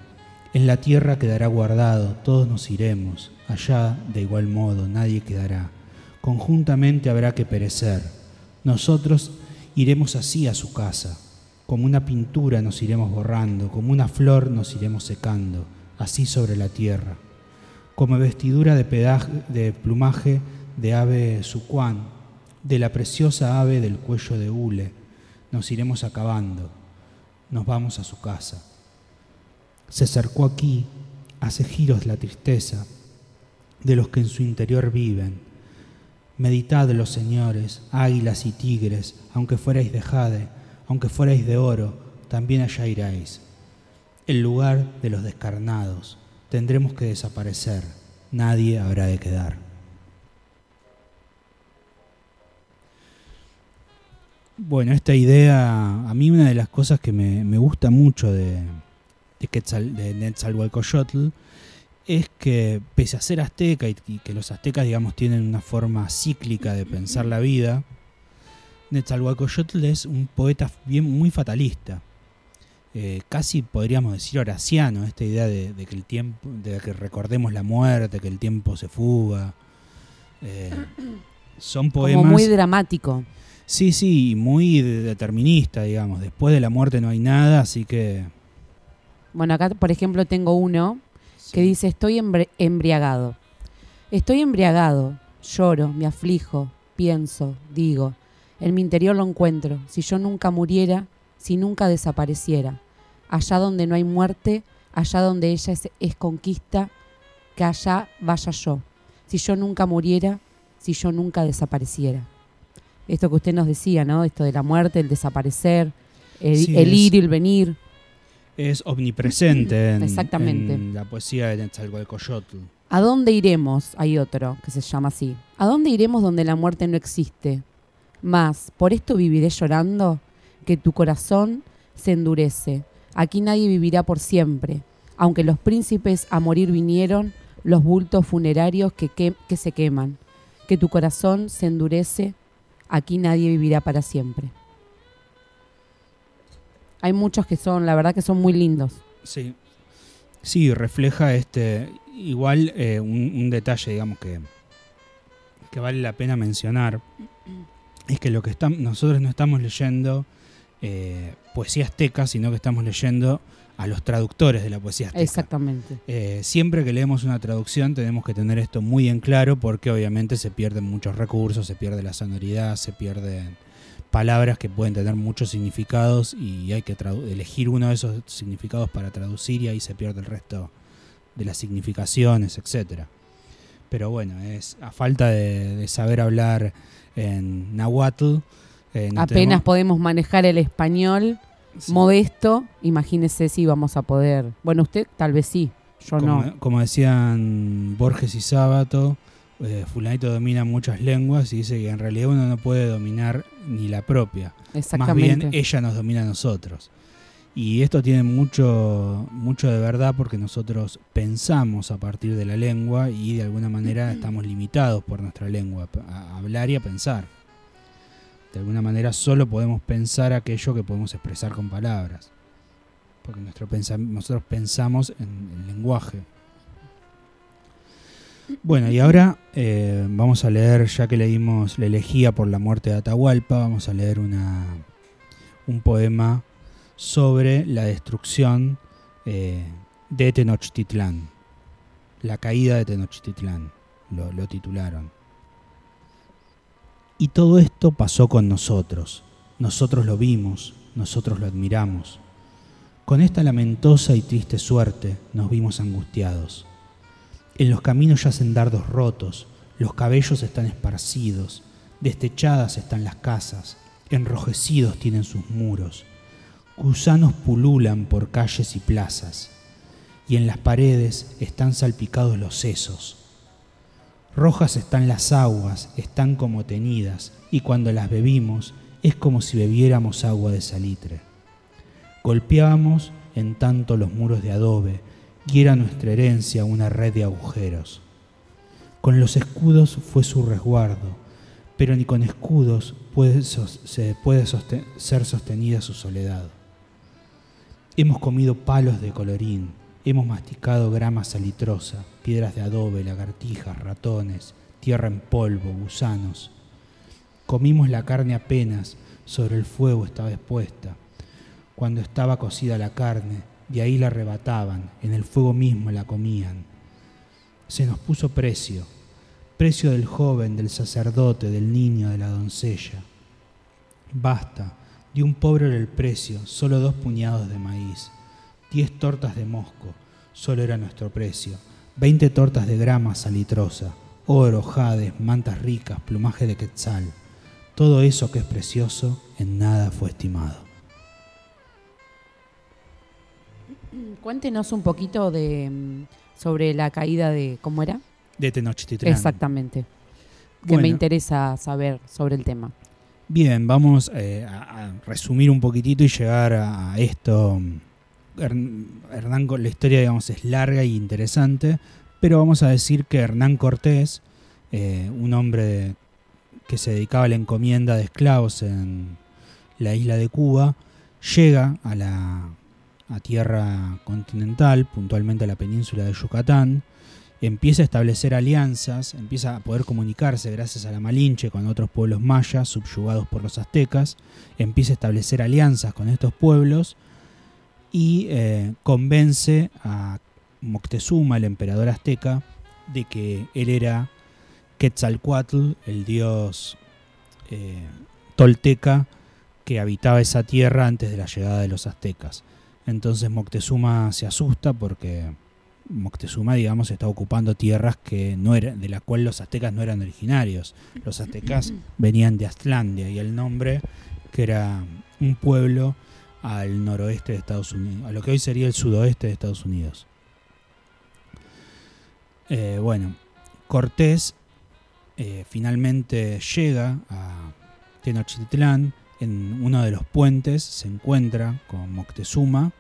En la tierra quedará guardado, todos nos iremos, allá de igual modo nadie quedará. Conjuntamente habrá que perecer. Nosotros iremos así a su casa como una pintura nos iremos borrando, como una flor nos iremos secando, así sobre la tierra. Como vestidura de, de plumaje de ave sucuán, de la preciosa ave del cuello de hule, nos iremos acabando, nos vamos a su casa. Se acercó aquí, hace giros la tristeza de los que en su interior viven. Meditad los señores, águilas y tigres, aunque fuerais de jade, aunque fuerais de oro, también allá iréis. El lugar de los descarnados, tendremos que desaparecer, nadie habrá de quedar. Bueno, esta idea, a mí una de las cosas que me, gusta mucho de, de, de es que pese a ser azteca y, que los aztecas, digamos, tienen una forma cíclica de pensar la vida, Netzalhualcoyotl es un poeta bien, muy fatalista. Eh, casi podríamos decir horaciano, esta idea de, que el tiempo, de que recordemos la muerte, que el tiempo se fuga. Eh, son poemas. muy dramático. Sí, sí, muy determinista, digamos. Después de la muerte no hay nada, así que. Bueno, acá, por ejemplo, tengo uno que dice: Estoy embriagado. Estoy embriagado, lloro, me aflijo, pienso, digo. En mi interior lo encuentro, si yo nunca muriera, si nunca desapareciera. Allá donde no hay muerte, allá donde ella es, conquista, que allá vaya yo. Si yo nunca muriera, si yo nunca desapareciera. Esto que usted nos decía, ¿no? Esto de la muerte, el desaparecer, el, ir y el venir. Es omnipresente en, Exactamente. la poesía de Netzalcoyotl. ¿A dónde iremos? Hay otro que se llama así. ¿A dónde iremos donde la muerte no existe? Mas, por esto viviré llorando, que tu corazón se endurece. Aquí nadie vivirá por siempre. Aunque los príncipes a morir vinieron, los bultos funerarios que, que se queman, que tu corazón se endurece, aquí nadie vivirá para siempre. Hay muchos que son, la verdad que son muy lindos. Sí, sí, refleja este, igual eh, un, detalle, digamos, que, que vale la pena mencionar, es que lo que estamos, nosotros no estamos leyendo eh, poesía azteca, sino que estamos leyendo a los traductores de la poesía azteca. Exactamente. Eh, siempre que leemos una traducción tenemos que tener esto muy en claro porque obviamente se pierden muchos recursos, se pierde la sonoridad, se pierden palabras que pueden tener muchos significados y hay que elegir uno de esos significados para traducir y ahí se pierde el resto de las significaciones, etcétera. Pero bueno, es a falta de, saber hablar en nahuatl. Eh, Apenas podemos manejar el español modesto, imagínese si vamos a poder. Bueno, usted tal vez sí, yo no. Como decían Borges y Sábato, eh, fulanito domina muchas lenguas y dice que en realidad uno no puede dominar ni la propia. Más bien ella nos domina a nosotros. Y esto tiene mucho, mucho de verdad porque nosotros pensamos a partir de la lengua y de alguna manera estamos limitados por nuestra lengua a hablar y a pensar de alguna manera solo podemos pensar aquello que podemos expresar con palabras. Porque nuestro nosotros pensamos en el lenguaje. Bueno, y ahora eh, vamos a leer, ya que leímos La elegía por la muerte de Atahualpa, vamos a leer una, un poema sobre la destrucción eh, de Tenochtitlán, la caída de Tenochtitlán, lo titularon. Y todo esto pasó con nosotros. Nosotros lo vimos, nosotros lo admiramos. Con esta lamentosa y triste suerte nos vimos angustiados. En los caminos yacen dardos rotos, los cabellos están esparcidos, destechadas están las casas, enrojecidos tienen sus muros, gusanos pululan por calles y plazas, y en las paredes están salpicados los sesos, Rojas están las aguas, están como tenidas, y cuando las bebimos es como si bebiéramos agua de salitre. Golpeábamos en tanto los muros de adobe, y era nuestra herencia una red de agujeros. Con los escudos fue su resguardo, pero ni con escudos puede, se puede ser sostenida su soledad. Hemos comido palos de colorín, Hemos masticado grama salitrosa, piedras de adobe, lagartijas, ratones, tierra en polvo, gusanos. Comimos la carne apenas, sobre el fuego estaba expuesta. Cuando estaba cocida la carne, de ahí la arrebataban, en el fuego mismo la comían. Se nos puso precio, precio del joven, del sacerdote, del niño, de la doncella. Basta, de un pobre era el precio, solo dos puñados de maíz. Diez tortas de mosco, solo era nuestro precio. Veinte tortas de grama salitrosa, oro, jades, mantas ricas, plumaje de quetzal. Todo eso que es precioso en nada fue estimado. Cuéntenos un poquito de mm, sobre la caída de cómo era. De Tenochtitlán. Exactamente. Que me interesa saber sobre el tema. Bien, vamos eh, a resumir un poquitito y llegar a esto mm, Hernán, la historia digamos es larga y interesante, pero vamos a decir que Hernán Cortés, eh, un hombre que se dedicaba a la encomienda de esclavos en la isla de Cuba, llega a la tierra continental, puntualmente a la península de Yucatán, empieza a establecer alianzas, empieza a poder comunicarse gracias a la Malinche con otros pueblos mayas subyugados por los aztecas, empieza a establecer alianzas con estos pueblos y eh, convence a Moctezuma, el emperador azteca, de que él era Quetzalcoatl, el dios eh, tolteca que habitaba esa tierra antes de la llegada de los aztecas. Entonces Moctezuma se asusta porque Moctezuma, digamos, está ocupando tierras que no eran, de las cuales los aztecas no eran originarios. Los aztecas venían de Aztlandia y el nombre, que era un pueblo al noroeste de Estados Unidos, a lo que hoy sería el sudoeste de Estados Unidos. Eh, bueno, Cortés eh, finalmente llega a Tenochtitlán, en uno de los puentes se encuentra con Moctezuma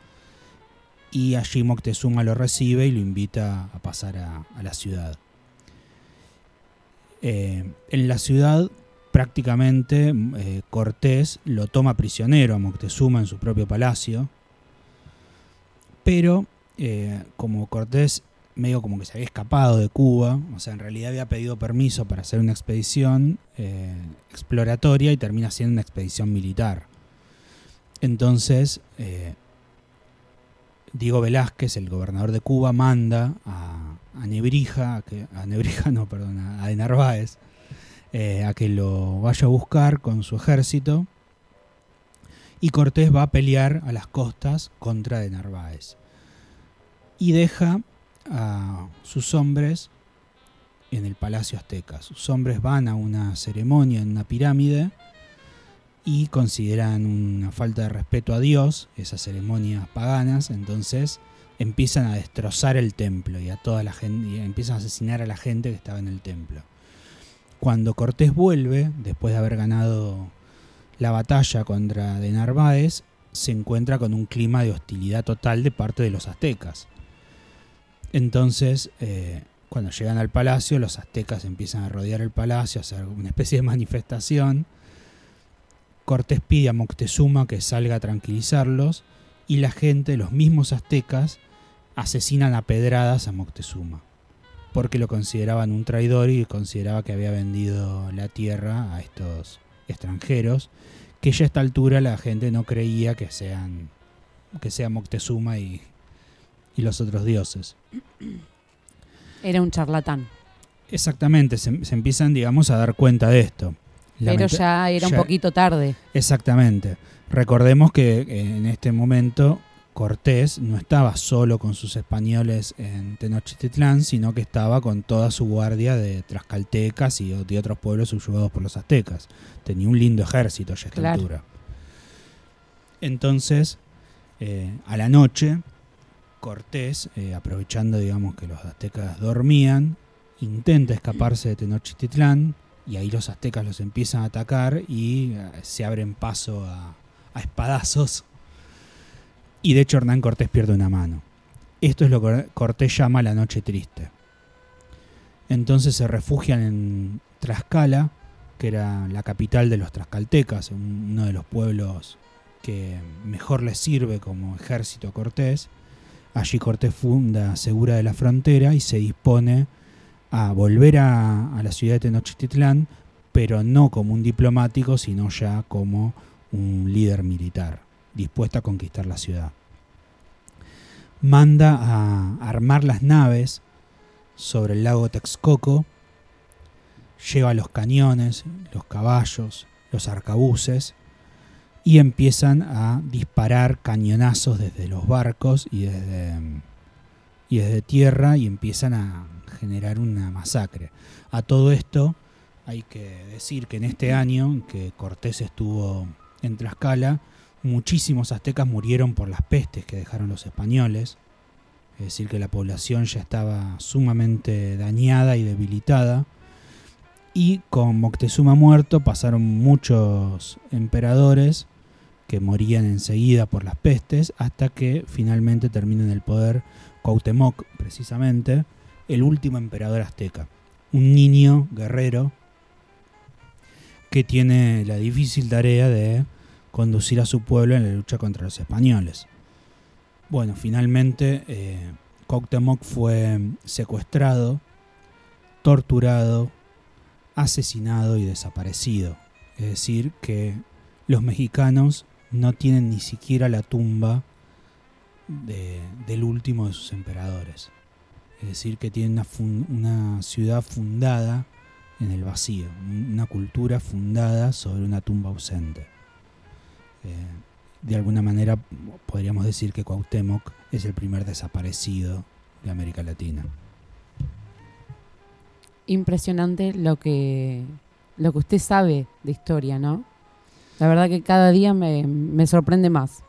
y allí Moctezuma lo recibe y lo invita a pasar a, la ciudad. Eh, en la ciudad prácticamente eh, Cortés lo toma prisionero a Moctezuma en su propio palacio, pero eh, como Cortés medio como que se había escapado de Cuba, o sea, en realidad había pedido permiso para hacer una expedición exploratoria y termina siendo una expedición militar. Entonces, Diego Velázquez, el gobernador de Cuba, manda a, Nebrija, a, Nebrija, no, perdón, a, de Narváez, eh, a que lo vaya a buscar con su ejército. Y Cortés va a pelear a las costas contra de Narváez. Y deja a sus hombres en el Palacio Azteca. Sus hombres van a una ceremonia en una pirámide y consideran una falta de respeto a Dios, esas ceremonias paganas, entonces empiezan a destrozar el templo y a toda la gente, empiezan a asesinar a la gente que estaba en el templo. Cuando Cortés vuelve, después de haber ganado la batalla contra de Narváez, se encuentra con un clima de hostilidad total de parte de los aztecas. Entonces, eh, cuando llegan al palacio, los aztecas empiezan a rodear el palacio, a hacer una especie de manifestación. Cortés pide a Moctezuma que salga a tranquilizarlos y la gente, los mismos aztecas, asesinan a pedradas a Moctezuma porque lo consideraban un traidor y consideraba que había vendido la tierra a estos extranjeros, que ya a esta altura la gente no creía que sean que sea Moctezuma y, y los otros dioses. Era un charlatán. Exactamente, se, se, empiezan, digamos, a dar cuenta de esto. Pero ya era un poquito tarde. Exactamente. Recordemos que en este momento Cortés no estaba solo con sus españoles en Tenochtitlán, sino que estaba con toda su guardia de trascaltecas y de otros pueblos subyugados por los aztecas. Tenía un lindo ejército ya a esta altura. Entonces, eh, a la noche, Cortés, eh, aprovechando digamos que los aztecas dormían, intenta escaparse de Tenochtitlán, y ahí los aztecas los empiezan a atacar y eh, se abren paso a, espadazos. Y de hecho Hernán Cortés pierde una mano. Esto es lo que Cortés llama la noche triste. Entonces se refugian en Tlaxcala, que era la capital de los tlaxcaltecas, uno de los pueblos que mejor les sirve como ejército a Cortés. Allí Cortés funda Segura de la Frontera y se dispone a volver a, la ciudad de Tenochtitlán, pero no como un diplomático, sino ya como un líder militar, dispuesto a conquistar la ciudad. Manda a armar las naves sobre el lago Texcoco, lleva los cañones, los caballos, los arcabuces y empiezan a disparar cañonazos desde los barcos y desde, y desde tierra y empiezan a generar una masacre. A todo esto hay que decir que en este año que Cortés estuvo en Tlaxcala, muchísimos aztecas murieron por las pestes que dejaron los españoles, es decir, que la población ya estaba sumamente dañada y debilitada, y con Moctezuma muerto pasaron muchos emperadores que morían enseguida por las pestes, hasta que finalmente termina en el poder Cuauhtémoc, precisamente, el último emperador azteca. Un niño guerrero que tiene la difícil tarea de conducir a su pueblo en la lucha contra los españoles. Bueno, finalmente eh, fue secuestrado, torturado, asesinado y desaparecido. Es decir, que los mexicanos no tienen ni siquiera la tumba del último de sus emperadores. Es decir, que tiene una, ciudad fundada en el vacío, una cultura fundada sobre una tumba ausente. Eh, de alguna manera podríamos decir que Cuauhtémoc es el primer desaparecido de América Latina. Impresionante lo que, lo que usted sabe de historia, ¿no? La verdad que cada día me, me sorprende más.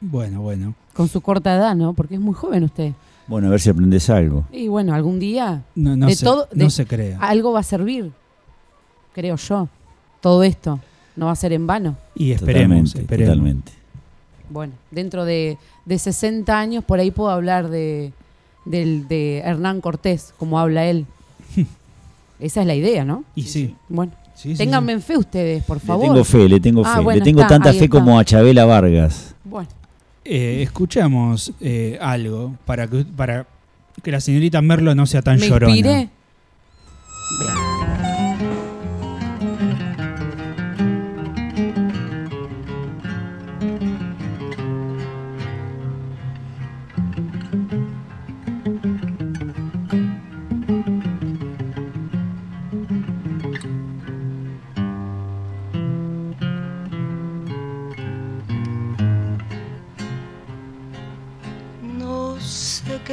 Bueno, bueno. Con su corta edad, ¿no? Porque es muy joven usted. Bueno, a ver si aprendes algo. Y bueno, algún día. No, se, todo, no se crea. Algo va a servir, creo yo. Todo esto no va a ser en vano. Y esperemos, esperemos. Totalmente. Bueno, dentro de, de 60 años por ahí puedo hablar de, del, de Hernán Cortés, como habla él. Esa es la idea, ¿no? Y sí. Bueno. Ténganme en fe ustedes, por favor. Le tengo fe, le tengo ah, fe. le tengo tanta fe como a Chabela Vargas. Bueno. Eh, escuchamos eh, algo para que, para que la señorita Merlo no sea tan ¿Me llorona. Inspiré?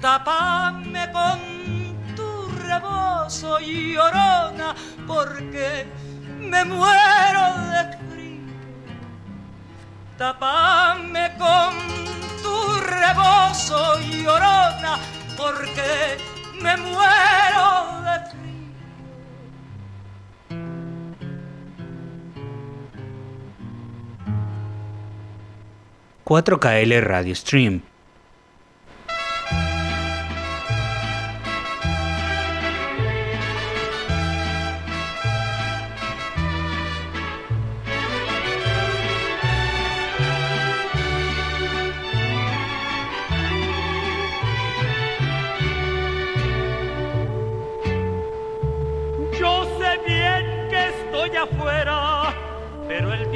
Tapame con tu rebozo, llorona, porque me muero de frío. Tapame con tu rebozo llorona, porque me muero de frío. 4KL Radio Stream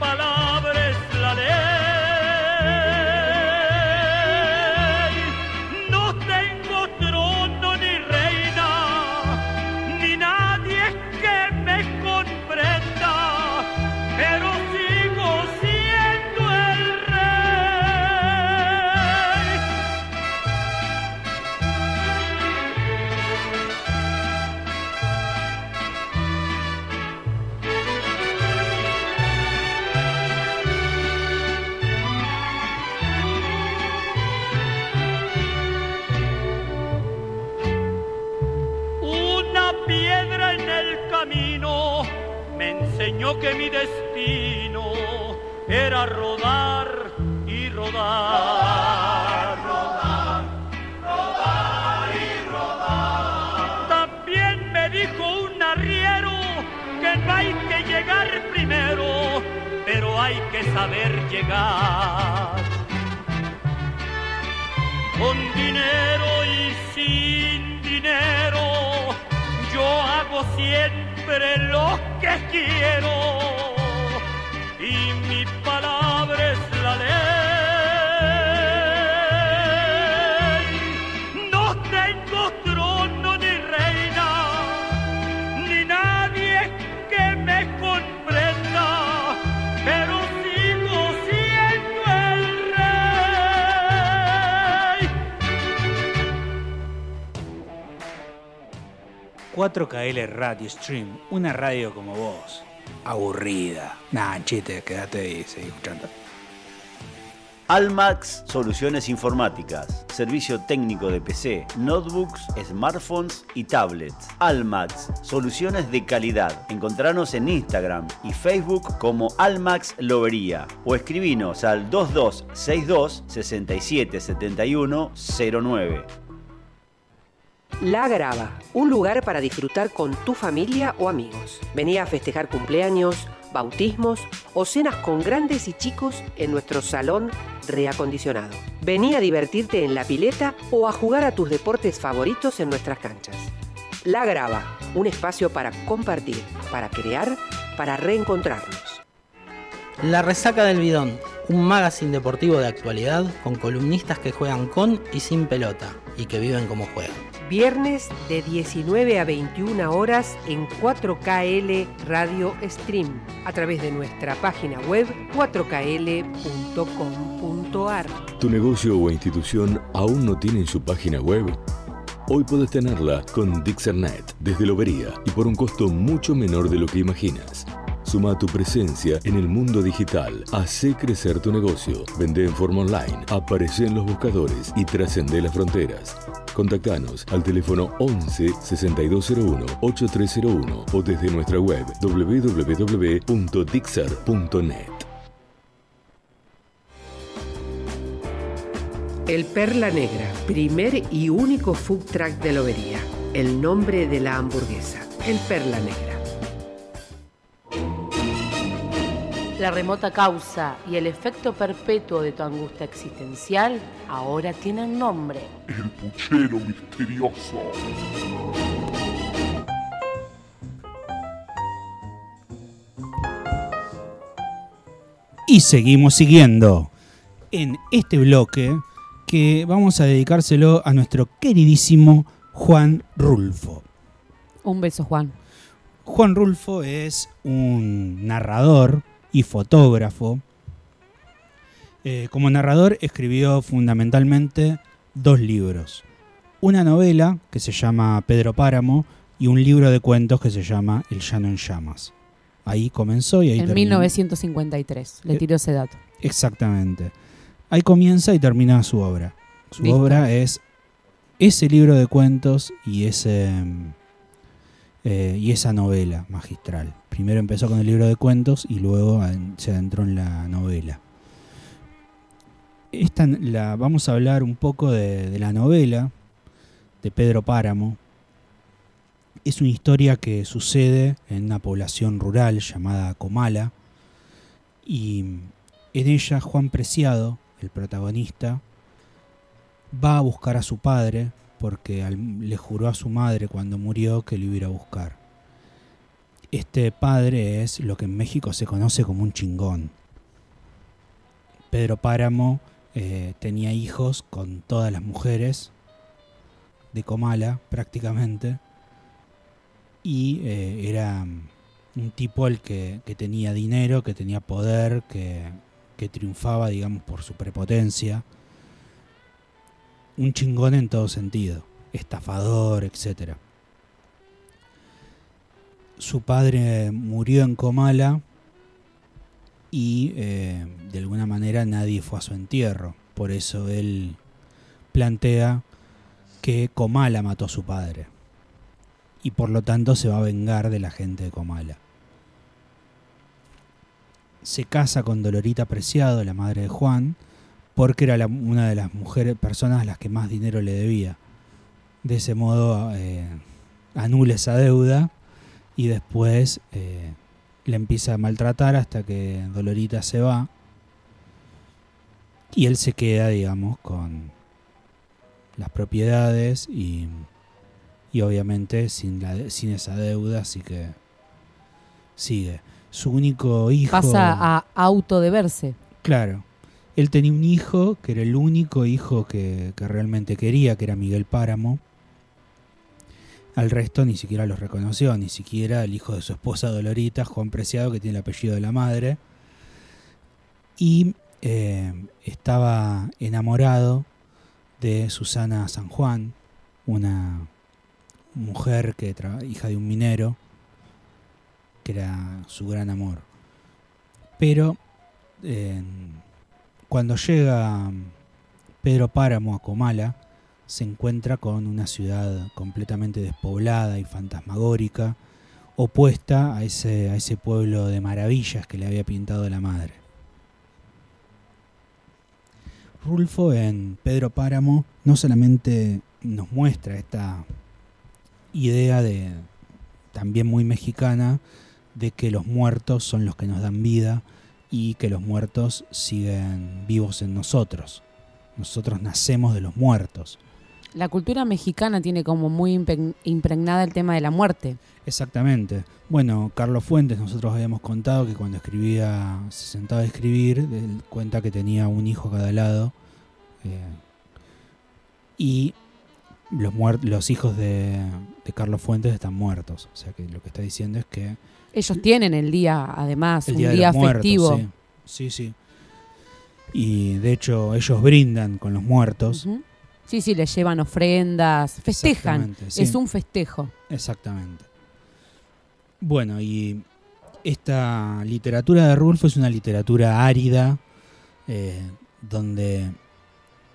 palabra que mi destino era rodar y rodar. Rodar, rodar y rodar. También me dijo un arriero que no hay que llegar primero, pero hay que saber llegar. Con dinero y sin dinero, yo hago siempre lo que quiero 4KL Radio Stream, una radio como vos. Aburrida. Nah, chiste, quédate y seguí escuchando. Almax Soluciones Informáticas. Servicio técnico de PC, notebooks, smartphones y tablets. Almax Soluciones de calidad. Encontranos en Instagram y Facebook como Almax Lobería o escribinos al 2262 677109. La Grava, un lugar para disfrutar con tu familia o amigos. Venía a festejar cumpleaños, bautismos o cenas con grandes y chicos en nuestro salón reacondicionado. Vení a divertirte en la pileta o a jugar a tus deportes favoritos en nuestras canchas. La Grava, un espacio para compartir, para crear, para reencontrarnos. La Resaca del Bidón, un magazine deportivo de actualidad con columnistas que juegan con y sin pelota y que viven como juegan. Viernes de 19 a 21 horas en 4KL Radio Stream a través de nuestra página web 4kl.com.ar. ¿Tu negocio o institución aún no tienen su página web? Hoy puedes tenerla con Dixernet desde Lobería y por un costo mucho menor de lo que imaginas. Suma tu presencia en el mundo digital. Hace crecer tu negocio. Vende en forma online. Aparece en los buscadores y trascende las fronteras. Contactanos al teléfono 11 6201 8301 o desde nuestra web www.dixer.net. El Perla Negra, primer y único food truck de Lobería. El nombre de la hamburguesa, el Perla Negra. La remota causa y el efecto perpetuo de tu angustia existencial ahora tienen nombre. El puchero misterioso. Y seguimos siguiendo en este bloque que vamos a dedicárselo a nuestro queridísimo Juan Rulfo. Un beso, Juan. Juan Rulfo es un narrador y fotógrafo. Eh, como narrador escribió fundamentalmente dos libros. Una novela que se llama Pedro Páramo y un libro de cuentos que se llama El llano en llamas. Ahí comenzó y ahí En 1953, le eh, tiró ese dato. Exactamente. Ahí comienza y termina su obra. Su obra es ese libro de cuentos y ese eh, y esa novela magistral. Primero empezó con el libro de cuentos y luego se adentró en la novela. Esta, la, vamos a hablar un poco de, la novela de Pedro Páramo. Es una historia que sucede en una población rural llamada Comala y en ella Juan Preciado, el protagonista, va a buscar a su padre porque le juró a su madre cuando murió que lo iba a buscar. Este padre es lo que en México se conoce como un chingón. Pedro Páramo eh, tenía hijos con todas las mujeres de Comala prácticamente y eh, era un tipo el que, tenía dinero, que tenía poder, que, que triunfaba digamos por su prepotencia un chingón en todo sentido, estafador, etc. Su padre murió en Comala y eh, de alguna manera nadie fue a su entierro. Por eso él plantea que Comala mató a su padre y por lo tanto se va a vengar de la gente de Comala. Se casa con Dolorita Preciado, la madre de Juan, porque era una de las mujeres, personas a las que más dinero le debía. De ese modo eh, anula esa deuda y después eh, le empieza a maltratar hasta que Dolorita se va y él se queda, digamos, con las propiedades y, y obviamente sin, la, sin esa deuda, así que sigue. Su único hijo... Pasa a autodeberse. Claro, él tenía un hijo, que era el único hijo que, realmente quería, que era Miguel Páramo. Al resto ni siquiera los reconoció, ni siquiera el hijo de su esposa Dolorita, Juan Preciado, que tiene el apellido de la madre. Y eh, estaba enamorado de Susana San Juan, una mujer que hija de un minero, que era su gran amor. Pero cuando llega Pedro Páramo a Comala, se encuentra con una ciudad completamente despoblada y fantasmagórica, opuesta a ese, a ese pueblo de maravillas que le había pintado la madre. Rulfo en Pedro Páramo no solamente nos muestra esta idea de también muy mexicana de que los muertos son los que nos dan vida, y que los muertos siguen vivos en nosotros. Nosotros nacemos de los muertos. La cultura mexicana tiene como muy impregnada el tema de la muerte. Exactamente. Bueno, Carlos Fuentes, nosotros habíamos contado que cuando escribía, se sentaba a escribir, él cuenta que tenía un hijo a cada lado. Eh, y los, los hijos de, de Carlos Fuentes están muertos. O sea que lo que está diciendo es que ellos tienen el día, además, un día, festivo. sí. sí, Y de hecho, ellos brindan con los muertos. Sí, sí, les llevan ofrendas, festejan. Es un festejo. Exactamente. Bueno, y esta literatura de Rulfo es una literatura árida, eh, donde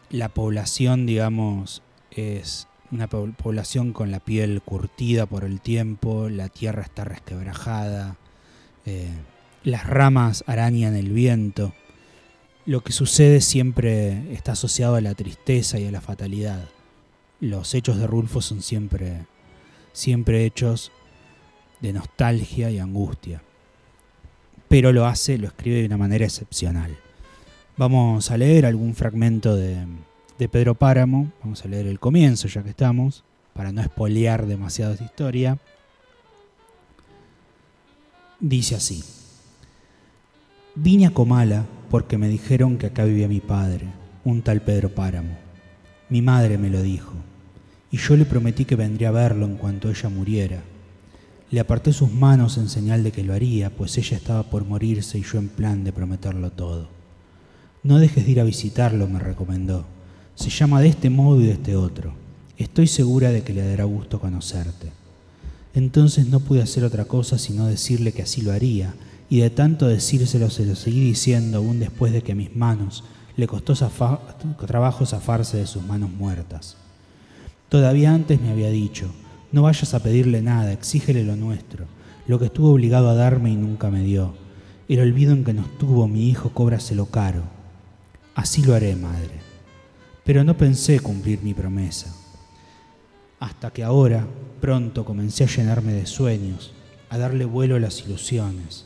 la población, digamos, es una población con la piel curtida por el tiempo, la tierra está resquebrajada, eh, las ramas arañan el viento lo que sucede siempre está asociado a la tristeza y a la fatalidad. Los hechos de Rulfo son siempre, siempre hechos de nostalgia y angustia. Pero lo hace, lo escribe de una manera excepcional. Vamos a leer algún fragmento de, de Pedro Páramo, vamos a leer el comienzo ya que estamos, para no espolear demasiado esta historia. Dice así. Vine a Comala porque me dijeron que acá vivía mi padre, un tal Pedro Páramo. Mi madre me lo dijo, y yo le prometí que vendría a verlo en cuanto ella muriera. Le aparté sus manos en señal de que lo haría, pues ella estaba por morirse y yo en plan de prometerlo todo. No dejes de ir a visitarlo, me recomendó. Se llama de este modo y de este otro. Estoy segura de que le dará gusto conocerte. Entonces no pude hacer otra cosa sino decirle que así lo haría, y de tanto decírselo se lo seguí diciendo aún después de que mis manos le costó trabajo zafarse de sus manos muertas. Todavía antes me había dicho, no vayas a pedirle nada, exígele lo nuestro, lo que estuvo obligado a darme y nunca me dio. El olvido en que nos tuvo mi hijo cóbraselo caro. Así lo haré, madre. Pero no pensé cumplir mi promesa. Hasta que ahora, pronto, comencé a llenarme de sueños, a darle vuelo a las ilusiones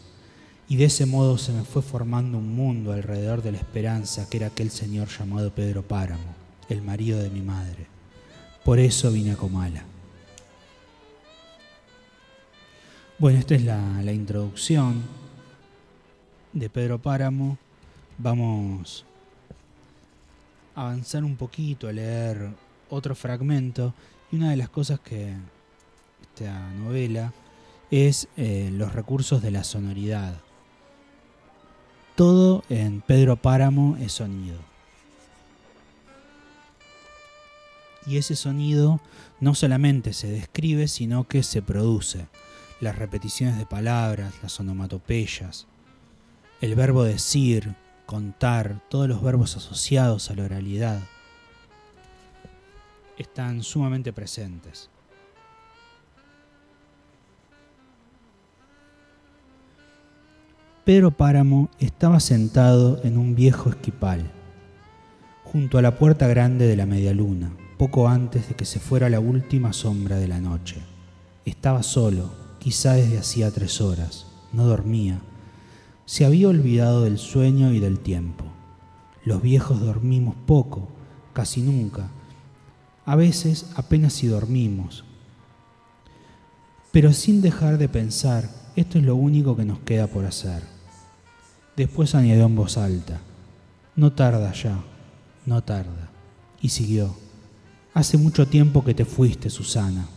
y de ese modo se me fue formando un mundo alrededor de la esperanza que era aquel señor llamado Pedro Páramo, el marido de mi madre. Por eso vine a Comala. Bueno, esta es la, la introducción de Pedro Páramo. Vamos avanzar un poquito, a leer otro fragmento. Y una de las cosas que esta novela es eh, los recursos de la sonoridad todo en Pedro Páramo es sonido. Y ese sonido no solamente se describe, sino que se produce. Las repeticiones de palabras, las onomatopeyas, el verbo decir, contar, todos los verbos asociados a la oralidad están sumamente presentes. Pedro Páramo estaba sentado en un viejo esquipal, junto a la puerta grande de la media luna, poco antes de que se fuera la última sombra de la noche. Estaba solo, quizá desde hacía tres horas, no dormía. Se había olvidado del sueño y del tiempo. Los viejos dormimos poco, casi nunca. A veces apenas si dormimos. Pero sin dejar de pensar, esto es lo único que nos queda por hacer. Después añadió en voz alta, no tarda ya, no tarda. Y siguió, hace mucho tiempo que te fuiste, Susana.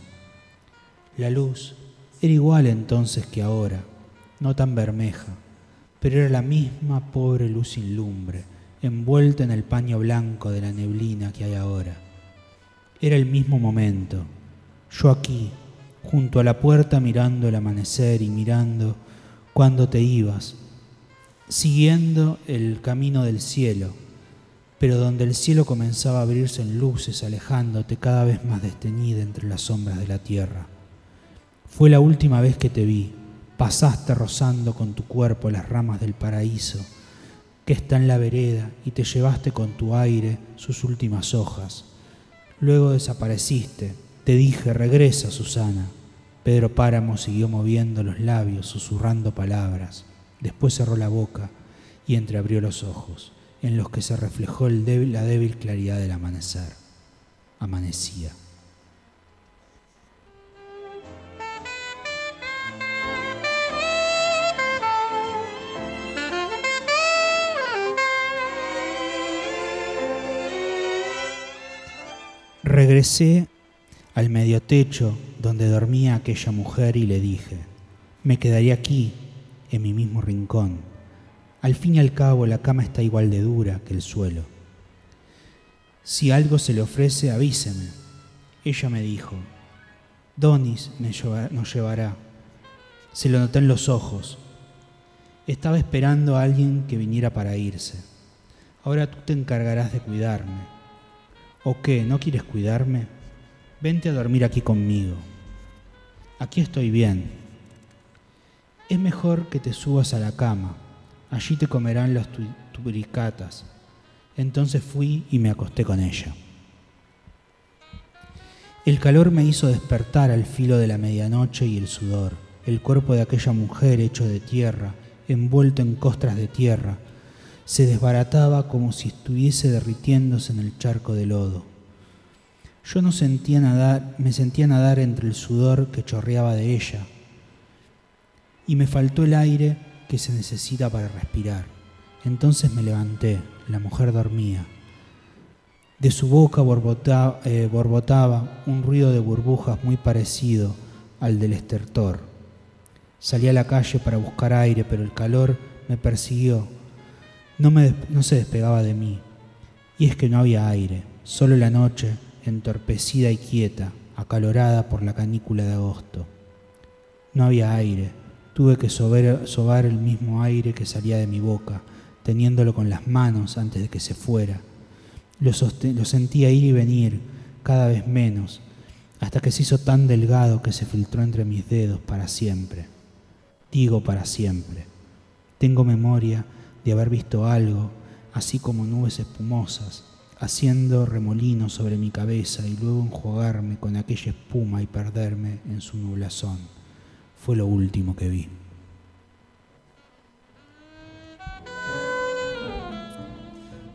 La luz era igual entonces que ahora, no tan bermeja, pero era la misma pobre luz sin lumbre, envuelta en el paño blanco de la neblina que hay ahora. Era el mismo momento, yo aquí, junto a la puerta mirando el amanecer y mirando cuando te ibas, siguiendo el camino del cielo, pero donde el cielo comenzaba a abrirse en luces, alejándote cada vez más desteñida entre las sombras de la tierra. Fue la última vez que te vi, pasaste rozando con tu cuerpo las ramas del paraíso, que está en la vereda, y te llevaste con tu aire sus últimas hojas. Luego desapareciste, te dije, regresa, Susana. Pedro Páramo siguió moviendo los labios, susurrando palabras. Después cerró la boca y entreabrió los ojos, en los que se reflejó la débil claridad del amanecer. Amanecía. Regresé al medio techo donde dormía aquella mujer y le dije, me quedaría aquí en mi mismo rincón. Al fin y al cabo la cama está igual de dura que el suelo. Si algo se le ofrece, avíseme. Ella me dijo, Donis nos llevará. Se lo noté en los ojos. Estaba esperando a alguien que viniera para irse. Ahora tú te encargarás de cuidarme. ¿O qué? ¿No quieres cuidarme? Vente a dormir aquí conmigo. Aquí estoy bien, es mejor que te subas a la cama. allí te comerán los turicatas. Entonces fui y me acosté con ella. El calor me hizo despertar al filo de la medianoche y el sudor, el cuerpo de aquella mujer hecho de tierra, envuelto en costras de tierra, se desbarataba como si estuviese derritiéndose en el charco de lodo. Yo no sentía nadar, me sentía nadar entre el sudor que chorreaba de ella, y me faltó el aire que se necesita para respirar. Entonces me levanté, la mujer dormía. De su boca eh, borbotaba, un ruido de burbujas muy parecido al del estertor. Salí a la calle para buscar aire, pero el calor me persiguió. No, se despegaba de mí. Y es que no había aire, solo la noche, entorpecida y quieta, acalorada por la canícula de agosto. No había aire, tuve que sobar el mismo aire que salía de mi boca, teniéndolo con las manos antes de que se fuera. Lo sentía ir y venir, cada vez menos, hasta que se hizo tan delgado que se filtró entre mis dedos para siempre. Digo para siempre. Tengo memoria de haber visto algo, así como nubes espumosas, haciendo remolinos sobre mi cabeza y luego enjuagarme con aquella espuma y perderme en su nublazón. Fue lo último que vi.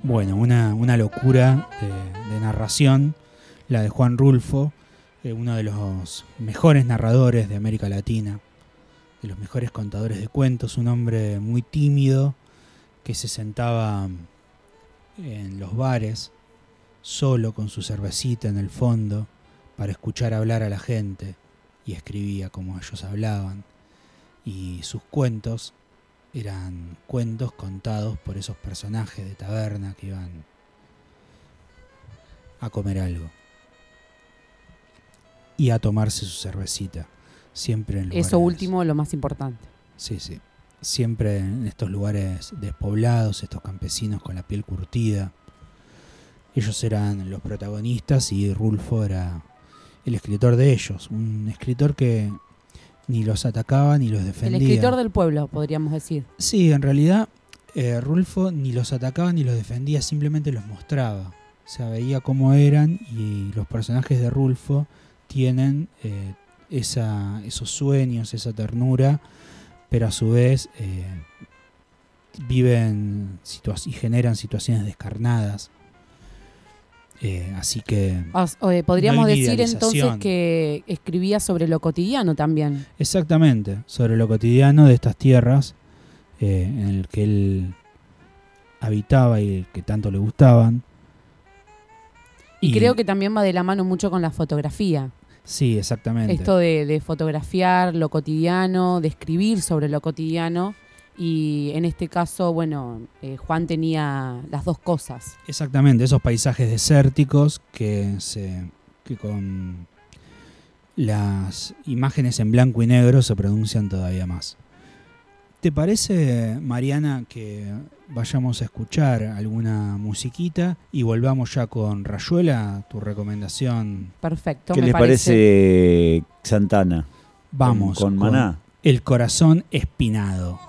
Bueno, una, locura de, narración, la de Juan Rulfo, eh, uno de los mejores narradores de América Latina, de los mejores contadores de cuentos, un hombre muy tímido que se sentaba en los bares, solo con su cervecita en el fondo, para escuchar hablar a la gente, y escribía como ellos hablaban, y sus cuentos eran cuentos contados por esos personajes de taberna que iban a comer algo y a tomarse su cervecita, siempre en Eso último lo más importante. Sí, sí. Siempre en estos lugares despoblados, estos campesinos con la piel curtida. Ellos eran los protagonistas y Rulfo era el escritor de ellos, un escritor que ni los atacaba ni los defendía. El escritor del pueblo, podríamos decir. Sí, en realidad eh, Rulfo ni los atacaba ni los defendía, simplemente los mostraba. O sea, veía cómo eran y los personajes de Rulfo tienen eh, esa, esos sueños, esa ternura, pero a su vez eh, viven y generan situaciones descarnadas. Eh, así que. podríamos decir entonces que escribía sobre lo cotidiano también. Exactamente, sobre lo cotidiano de estas tierras eh, en el que él habitaba y que tanto le gustaban. Y, creo que también va de la mano mucho con la fotografía. Sí, exactamente. Esto de, de fotografiar lo cotidiano, de escribir sobre lo cotidiano y en este caso, bueno, eh, Juan tenía las dos cosas. Exactamente, esos paisajes desérticos que, se, que con las imágenes en blanco y negro se pronuncian todavía más. ¿Te parece, Mariana, que vayamos a escuchar alguna musiquita y volvamos ya con Rayuela, tu recomendación? Perfecto. ¿Qué les parece. Santana? Vamos. Con, con Maná. El corazón espinado.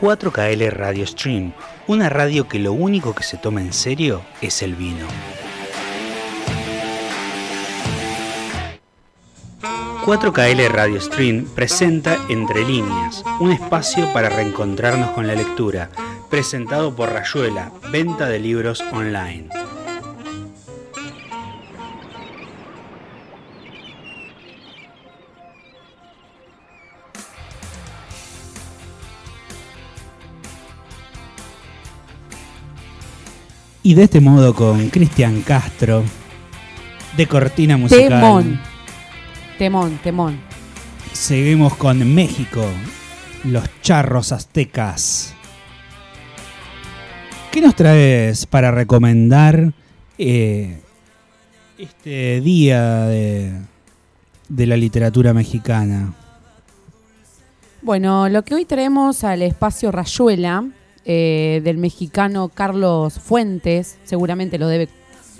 4KL Radio Stream, una radio que lo único que se toma en serio es el vino. 4KL Radio Stream presenta Entre Líneas, un espacio para reencontrarnos con la lectura, presentado por Rayuela, venta de libros online. Y de este modo con Cristian Castro, de Cortina Musical. Temón, temón, temón. Seguimos con México, los charros aztecas. ¿Qué nos traes para recomendar eh, este día de, de la literatura mexicana? Bueno, lo que hoy traemos al espacio Rayuela eh, del mexicano Carlos Fuentes, seguramente lo debe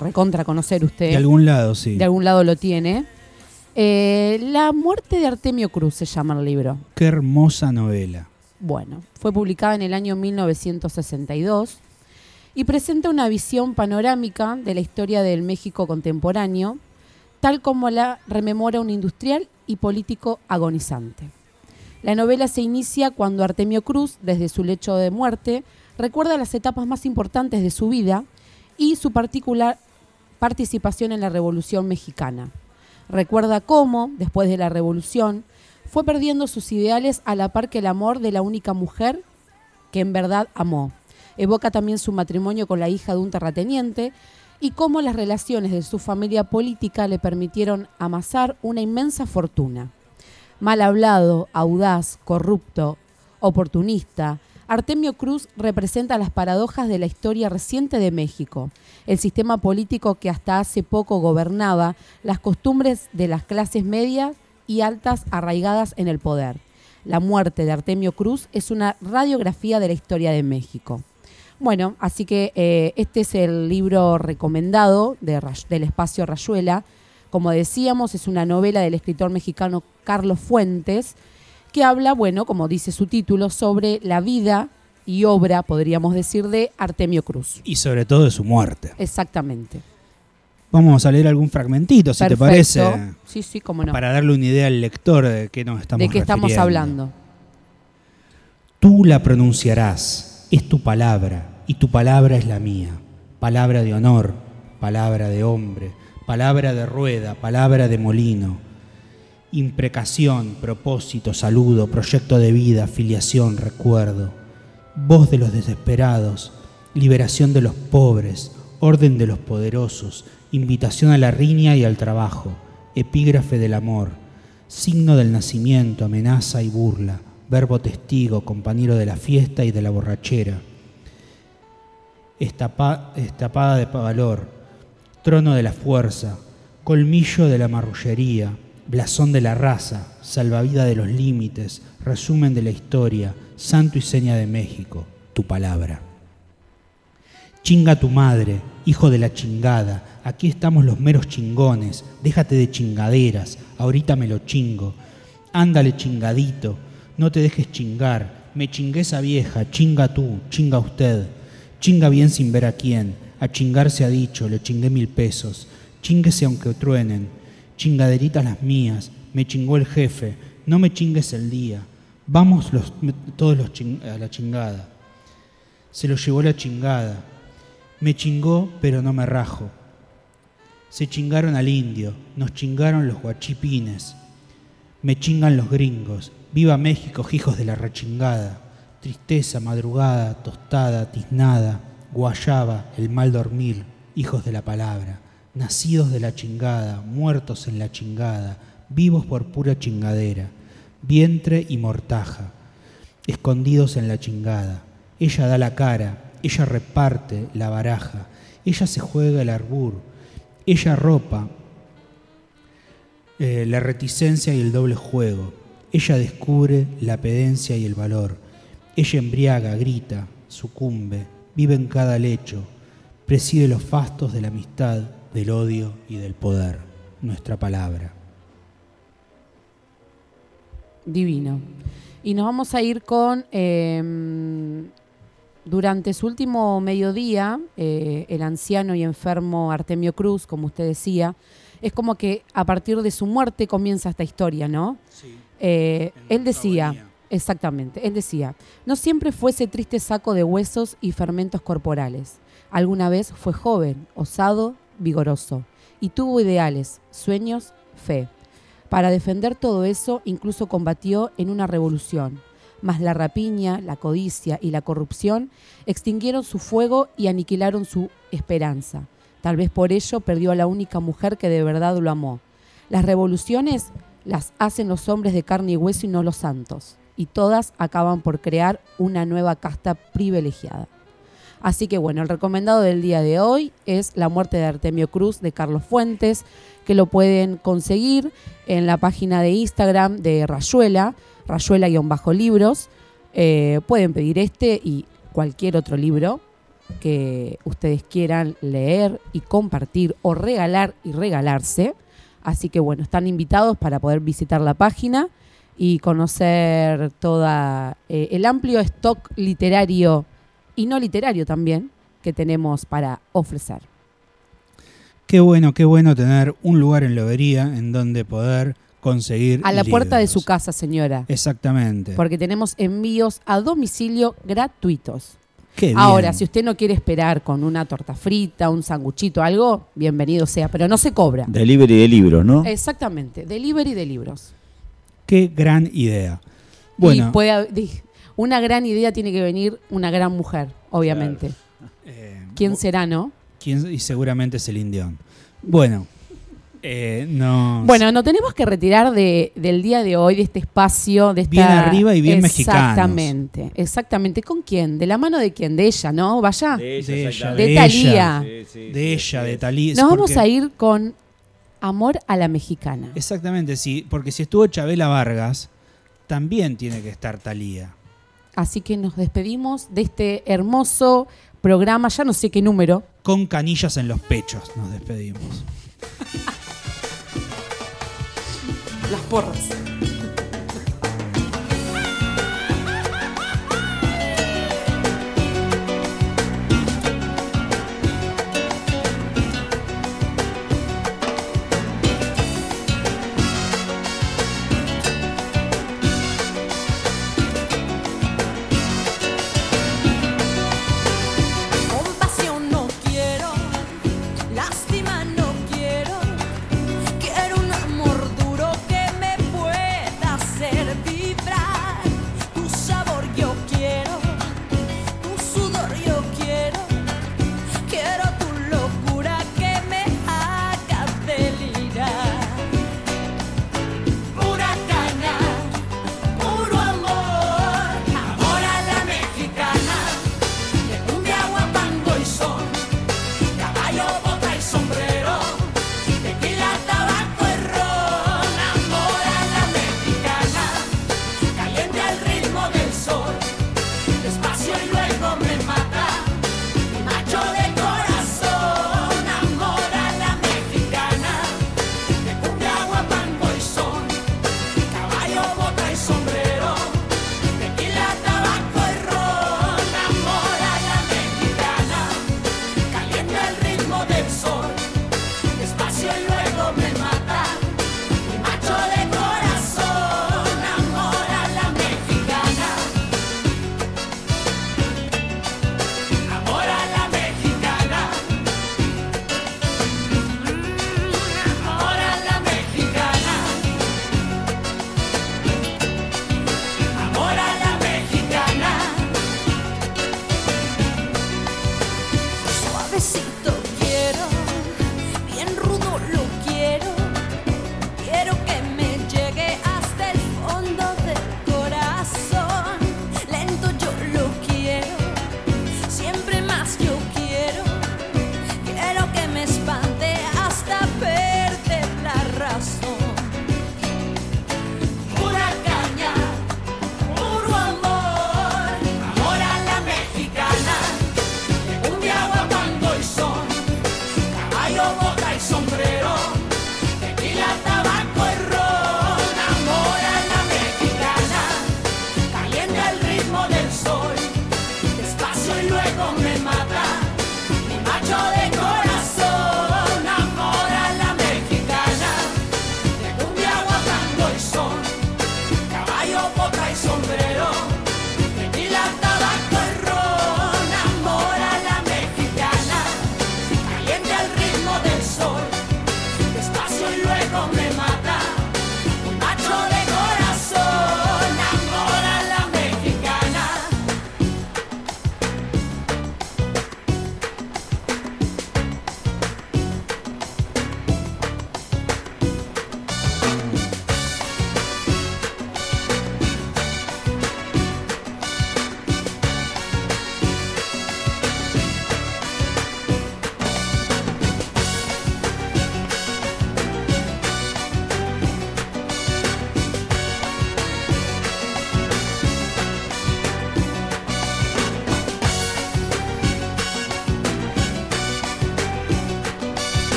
recontra conocer usted. De algún lado, sí. De algún lado lo tiene. Eh, la muerte de Artemio Cruz se llama el libro. Qué hermosa novela. Bueno, fue publicada en el año 1962 y presenta una visión panorámica de la historia del México contemporáneo, tal como la rememora un industrial y político agonizante. La novela se inicia cuando Artemio Cruz, desde su lecho de muerte, recuerda las etapas más importantes de su vida y su particular participación en la Revolución Mexicana. Recuerda cómo, después de la Revolución, fue perdiendo sus ideales a la par que el amor de la única mujer que en verdad amó. Evoca también su matrimonio con la hija de un terrateniente y cómo las relaciones de su familia política le permitieron amasar una inmensa fortuna. Mal hablado, audaz, corrupto, oportunista, Artemio Cruz representa las paradojas de la historia reciente de México, el sistema político que hasta hace poco gobernaba, las costumbres de las clases medias y altas arraigadas en el poder. La muerte de Artemio Cruz es una radiografía de la historia de México. Bueno, así que eh, este es el libro recomendado del espacio Rayuela. Como decíamos, es una novela del escritor mexicano Carlos Fuentes, que habla, bueno, como dice su título, sobre la vida y obra, podríamos decir, de Artemio Cruz. Y sobre todo de su muerte. Exactamente. Vamos a leer algún fragmentito, si te parece. Sí, sí, cómo no. Para darle una idea al lector de qué nos estamos De qué estamos hablando. Tú la pronunciarás, es tu palabra, y tu palabra es la mía. Palabra de honor, palabra de hombre, palabra de rueda, palabra de molino imprecación, propósito, saludo, proyecto de vida, filiación, recuerdo, voz de los desesperados, liberación de los pobres, orden de los poderosos, invitación a la riña y al trabajo, epígrafe del amor, signo del nacimiento, amenaza y burla, verbo testigo, compañero de la fiesta y de la borrachera, estapada de valor, trono de la fuerza, colmillo de la marrullería, blasón de la raza, salvavida de los límites, resumen de la historia, santo y seña de México, tu palabra. Chinga tu madre, hijo de la chingada, aquí estamos los meros chingones, déjate de chingaderas, ahorita me lo chingo. Ándale chingadito, no te dejes chingar, me chingué esa vieja, chinga tú, chinga usted, chinga bien sin ver a quién, a chingar se ha dicho, le chingué mil pesos, chinguese aunque truenen, Chingaderitas las mías, me chingó el jefe, no me chingues el día, vamos los, todos los a la chingada. Se lo llevó la chingada, me chingó pero no me rajo. Se chingaron al indio, nos chingaron los guachipines, me chingan los gringos, viva México, hijos de la rechingada, tristeza, madrugada, tostada, tiznada, guayaba, el mal dormir, hijos de la palabra nacidos de la chingada, muertos en la chingada, vivos por pura chingadera, vientre y mortaja, escondidos en la chingada. Ella da la cara, ella reparte la baraja, ella se juega el arbur, ella ropa eh, la reticencia y el doble juego, ella descubre la pedencia y el valor, ella embriaga, grita, sucumbe, vive en cada lecho, preside los fastos de la amistad, del odio y del poder, nuestra palabra. Divino. Y nos vamos a ir con, em, durante su último mediodía, eh, el anciano y enfermo Artemio Cruz, como usted decía, es como que a partir de su muerte comienza esta historia, ¿no? Sí. Eh, él decía, exactamente, él decía, no siempre fue ese triste saco de huesos y fermentos corporales. Alguna vez fue joven, osado vigoroso y tuvo ideales, sueños, fe. Para defender todo eso incluso combatió en una revolución, mas la rapiña, la codicia y la corrupción extinguieron su fuego y aniquilaron su esperanza. Tal vez por ello perdió a la única mujer que de verdad lo amó. Las revoluciones las hacen los hombres de carne y hueso y no los santos, y todas acaban por crear una nueva casta privilegiada. Así que bueno, el recomendado del día de hoy es La muerte de Artemio Cruz de Carlos Fuentes, que lo pueden conseguir en la página de Instagram de Rayuela, Rayuela-libros. Eh, pueden pedir este y cualquier otro libro que ustedes quieran leer y compartir o regalar y regalarse. Así que bueno, están invitados para poder visitar la página y conocer toda eh, el amplio stock literario y no literario también que tenemos para ofrecer. Qué bueno, qué bueno tener un lugar en Lobería en donde poder conseguir. A la puerta de su casa, señora. Exactamente. Porque tenemos envíos a domicilio gratuitos. Ahora, si usted no quiere esperar con una torta frita, un sanguchito, algo, bienvenido sea, pero no se cobra. Delivery de libros, ¿no? Exactamente, delivery de libros. Qué gran idea. Bueno, una gran idea tiene que venir una gran mujer, obviamente. Eh, ¿Quién será, no? ¿Quién? Y seguramente es el indión. Bueno, eh, no. Bueno, nos tenemos que retirar de, del día de hoy, de este espacio, de esta... Bien arriba y bien mexicano. Exactamente, exactamente. ¿Con quién? ¿De la mano de quién? De ella, ¿no? Vaya. De ella, de, Talía. de ella, de Talía. Nos vamos a ir con Amor a la Mexicana. Exactamente, sí, porque si estuvo Chabela Vargas, también tiene que estar Talía. Así que nos despedimos de este hermoso programa, ya no sé qué número. Con canillas en los pechos nos despedimos. las porras.